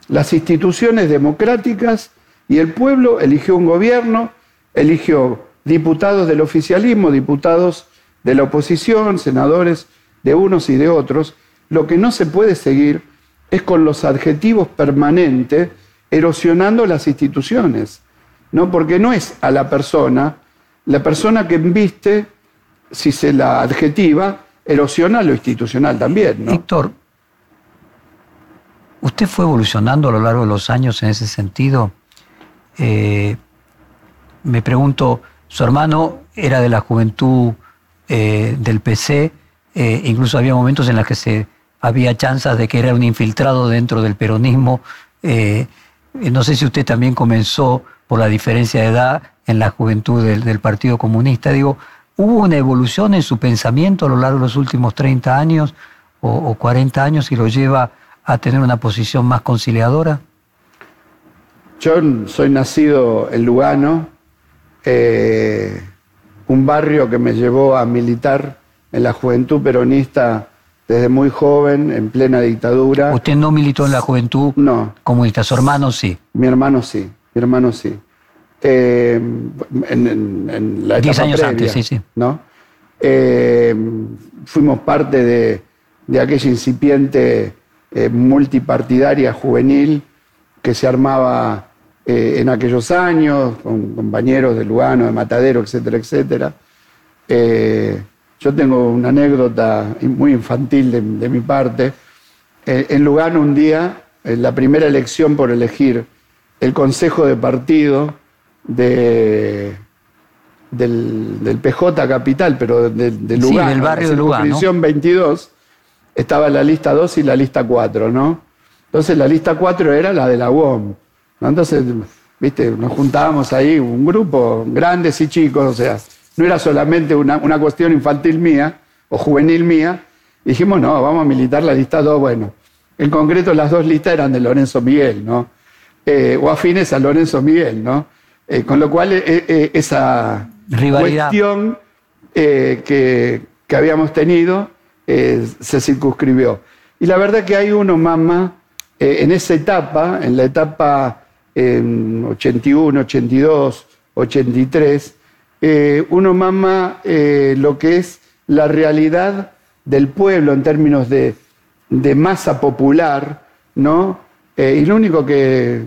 Las instituciones democráticas y el pueblo eligió un gobierno, eligió diputados del oficialismo, diputados de la oposición, senadores de unos y de otros. Lo que no se puede seguir es con los adjetivos permanentes erosionando las instituciones, ¿no? Porque no es a la persona, la persona que viste, si se la adjetiva, erosiona lo institucional también, ¿no? Víctor, ¿usted fue evolucionando a lo largo de los años en ese sentido? Eh, me pregunto, su hermano era de la juventud eh, del PC, eh, incluso había momentos en los que se había chances de que era un infiltrado dentro del peronismo. Eh, no sé si usted también comenzó por la diferencia de edad en la juventud del, Partido Comunista. Digo, ¿hubo una evolución en su pensamiento a lo largo de los últimos 30 años o, 40 años y lo lleva a tener una posición más conciliadora? Yo soy nacido en Lugano, eh, un barrio que me llevó a militar en la juventud peronista desde muy joven, en plena dictadura. ¿Usted no militó en la juventud no. comunista? ¿Su hermano sí? Mi hermano sí, mi hermano sí. Eh, en, la Diez años antes, sí, sí. ¿no? Eh, fuimos parte de, aquella incipiente eh, multipartidaria juvenil que se armaba en aquellos años, con compañeros de Lugano, de Matadero, etcétera, etcétera. Yo tengo una anécdota muy infantil de, mi parte. Eh, en Lugano un día, en la primera elección por elegir el consejo de partido del, PJ Capital, pero de, Lugano, sí, del barrio de Lugano. 22, estaba la lista 2 y la lista 4, ¿no? Entonces la lista 4 era la de la UOM. Entonces, viste, nos juntábamos ahí, un grupo, grandes y chicos, o sea, no era solamente una, cuestión infantil mía o juvenil mía. Dijimos, no, vamos a militar la lista 2. Bueno, en concreto las dos listas eran de Lorenzo Miguel, ¿no? Eh, o afines a Lorenzo Miguel, ¿no? Eh, con lo cual eh, esa cuestión que, habíamos tenido se circunscribió. Y la verdad que hay uno, mamá, en esa etapa, en la etapa 81, 82, 83, eh, uno mama eh, lo que es la realidad del pueblo en términos de, masa popular, ¿no? Eh, y lo único que,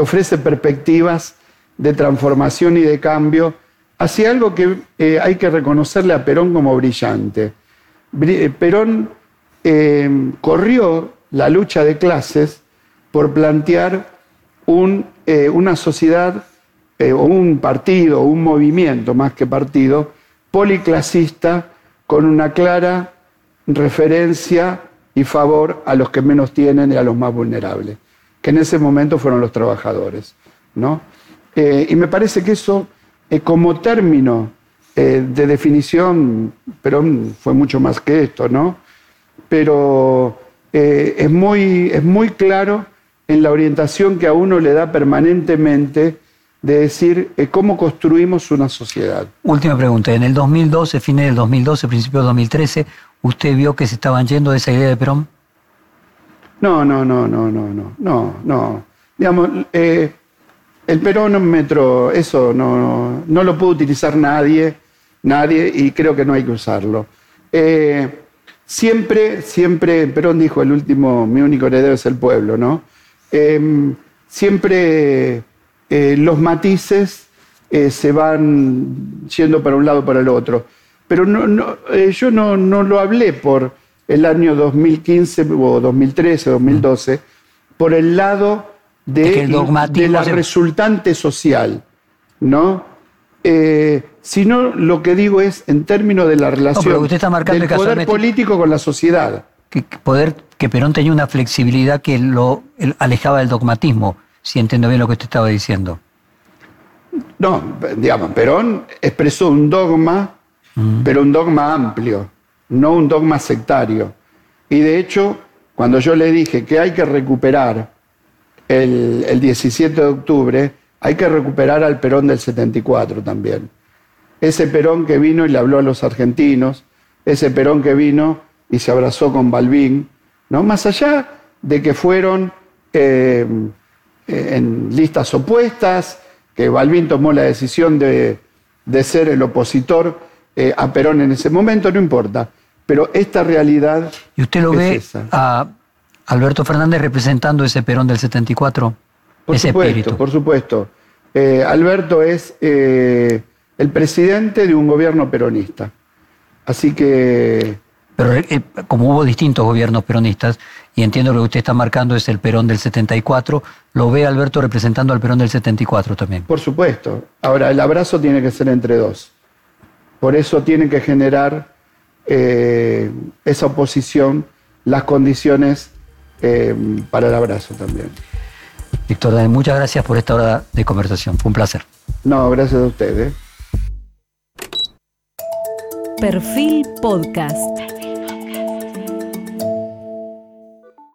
ofrece perspectivas de transformación y de cambio hacia algo que hay que reconocerle a Perón como brillante. Perón corrió la lucha de clases por plantear una sociedad eh, un partido, un movimiento más que partido, policlasista con una clara referencia y favor a los que menos tienen y a los más vulnerables, que en ese momento fueron los trabajadores. ¿no? Eh, y me parece que eso, eh, como término de definición, pero fue mucho más que esto, ¿no? Pero es, muy, es muy claro en la orientación que a uno le da permanentemente de decir eh, cómo construimos una sociedad. Última pregunta. En el 2012, fines del 2012, principio del 2013, ¿usted vio que se estaban yendo de esa idea de Perón? No, no, no, no, no, no, no, no. Digamos, eh, el perómetro, eso no, no, lo puede utilizar nadie, nadie, y creo que no hay que usarlo. Eh, siempre, siempre, Perón dijo, el último, mi único heredero es el pueblo, ¿no? siempre eh, los matices eh, se van yendo para un lado o para el otro. Pero no, eh, yo no, lo hablé por el año 2015 o 2013 o 2012, por el lado de, de la resultante social, ¿no? sino lo que digo es en términos de la relación del poder político con la sociedad. Que, poder, que Perón tenía una flexibilidad que lo alejaba del dogmatismo si entiendo bien lo que usted estaba diciendo. No, digamos, Perón expresó un dogma, pero un dogma amplio, no un dogma sectario. Y de hecho, cuando yo le dije que hay que recuperar el, el 17 de octubre, hay que recuperar al Perón del 74 también. Ese Perón que vino y le habló a los argentinos, ese Perón que vino y se abrazó con Balbín, ¿no? Más allá de que fueron eh, en listas opuestas, que Balbín tomó la decisión de, ser el opositor eh, a Perón en ese momento, no importa. Pero esta realidad. ¿Y usted lo ve a Alberto Fernández representando ese Perón del 74? Por supuesto, por supuesto. Eh, Alberto es eh, el presidente de un gobierno peronista. Así que. Pero como hubo distintos gobiernos peronistas, y entiendo que lo que usted está marcando es el Perón del 74, ¿lo ve Alberto representando al Perón del 74 también? Por supuesto. Ahora, el abrazo tiene que ser entre dos. Por eso tiene que generar eh, esa oposición las condiciones eh, para el abrazo también. Víctor, muchas gracias por esta hora de conversación. Fue un placer. No, gracias a ustedes. Perfil Podcast.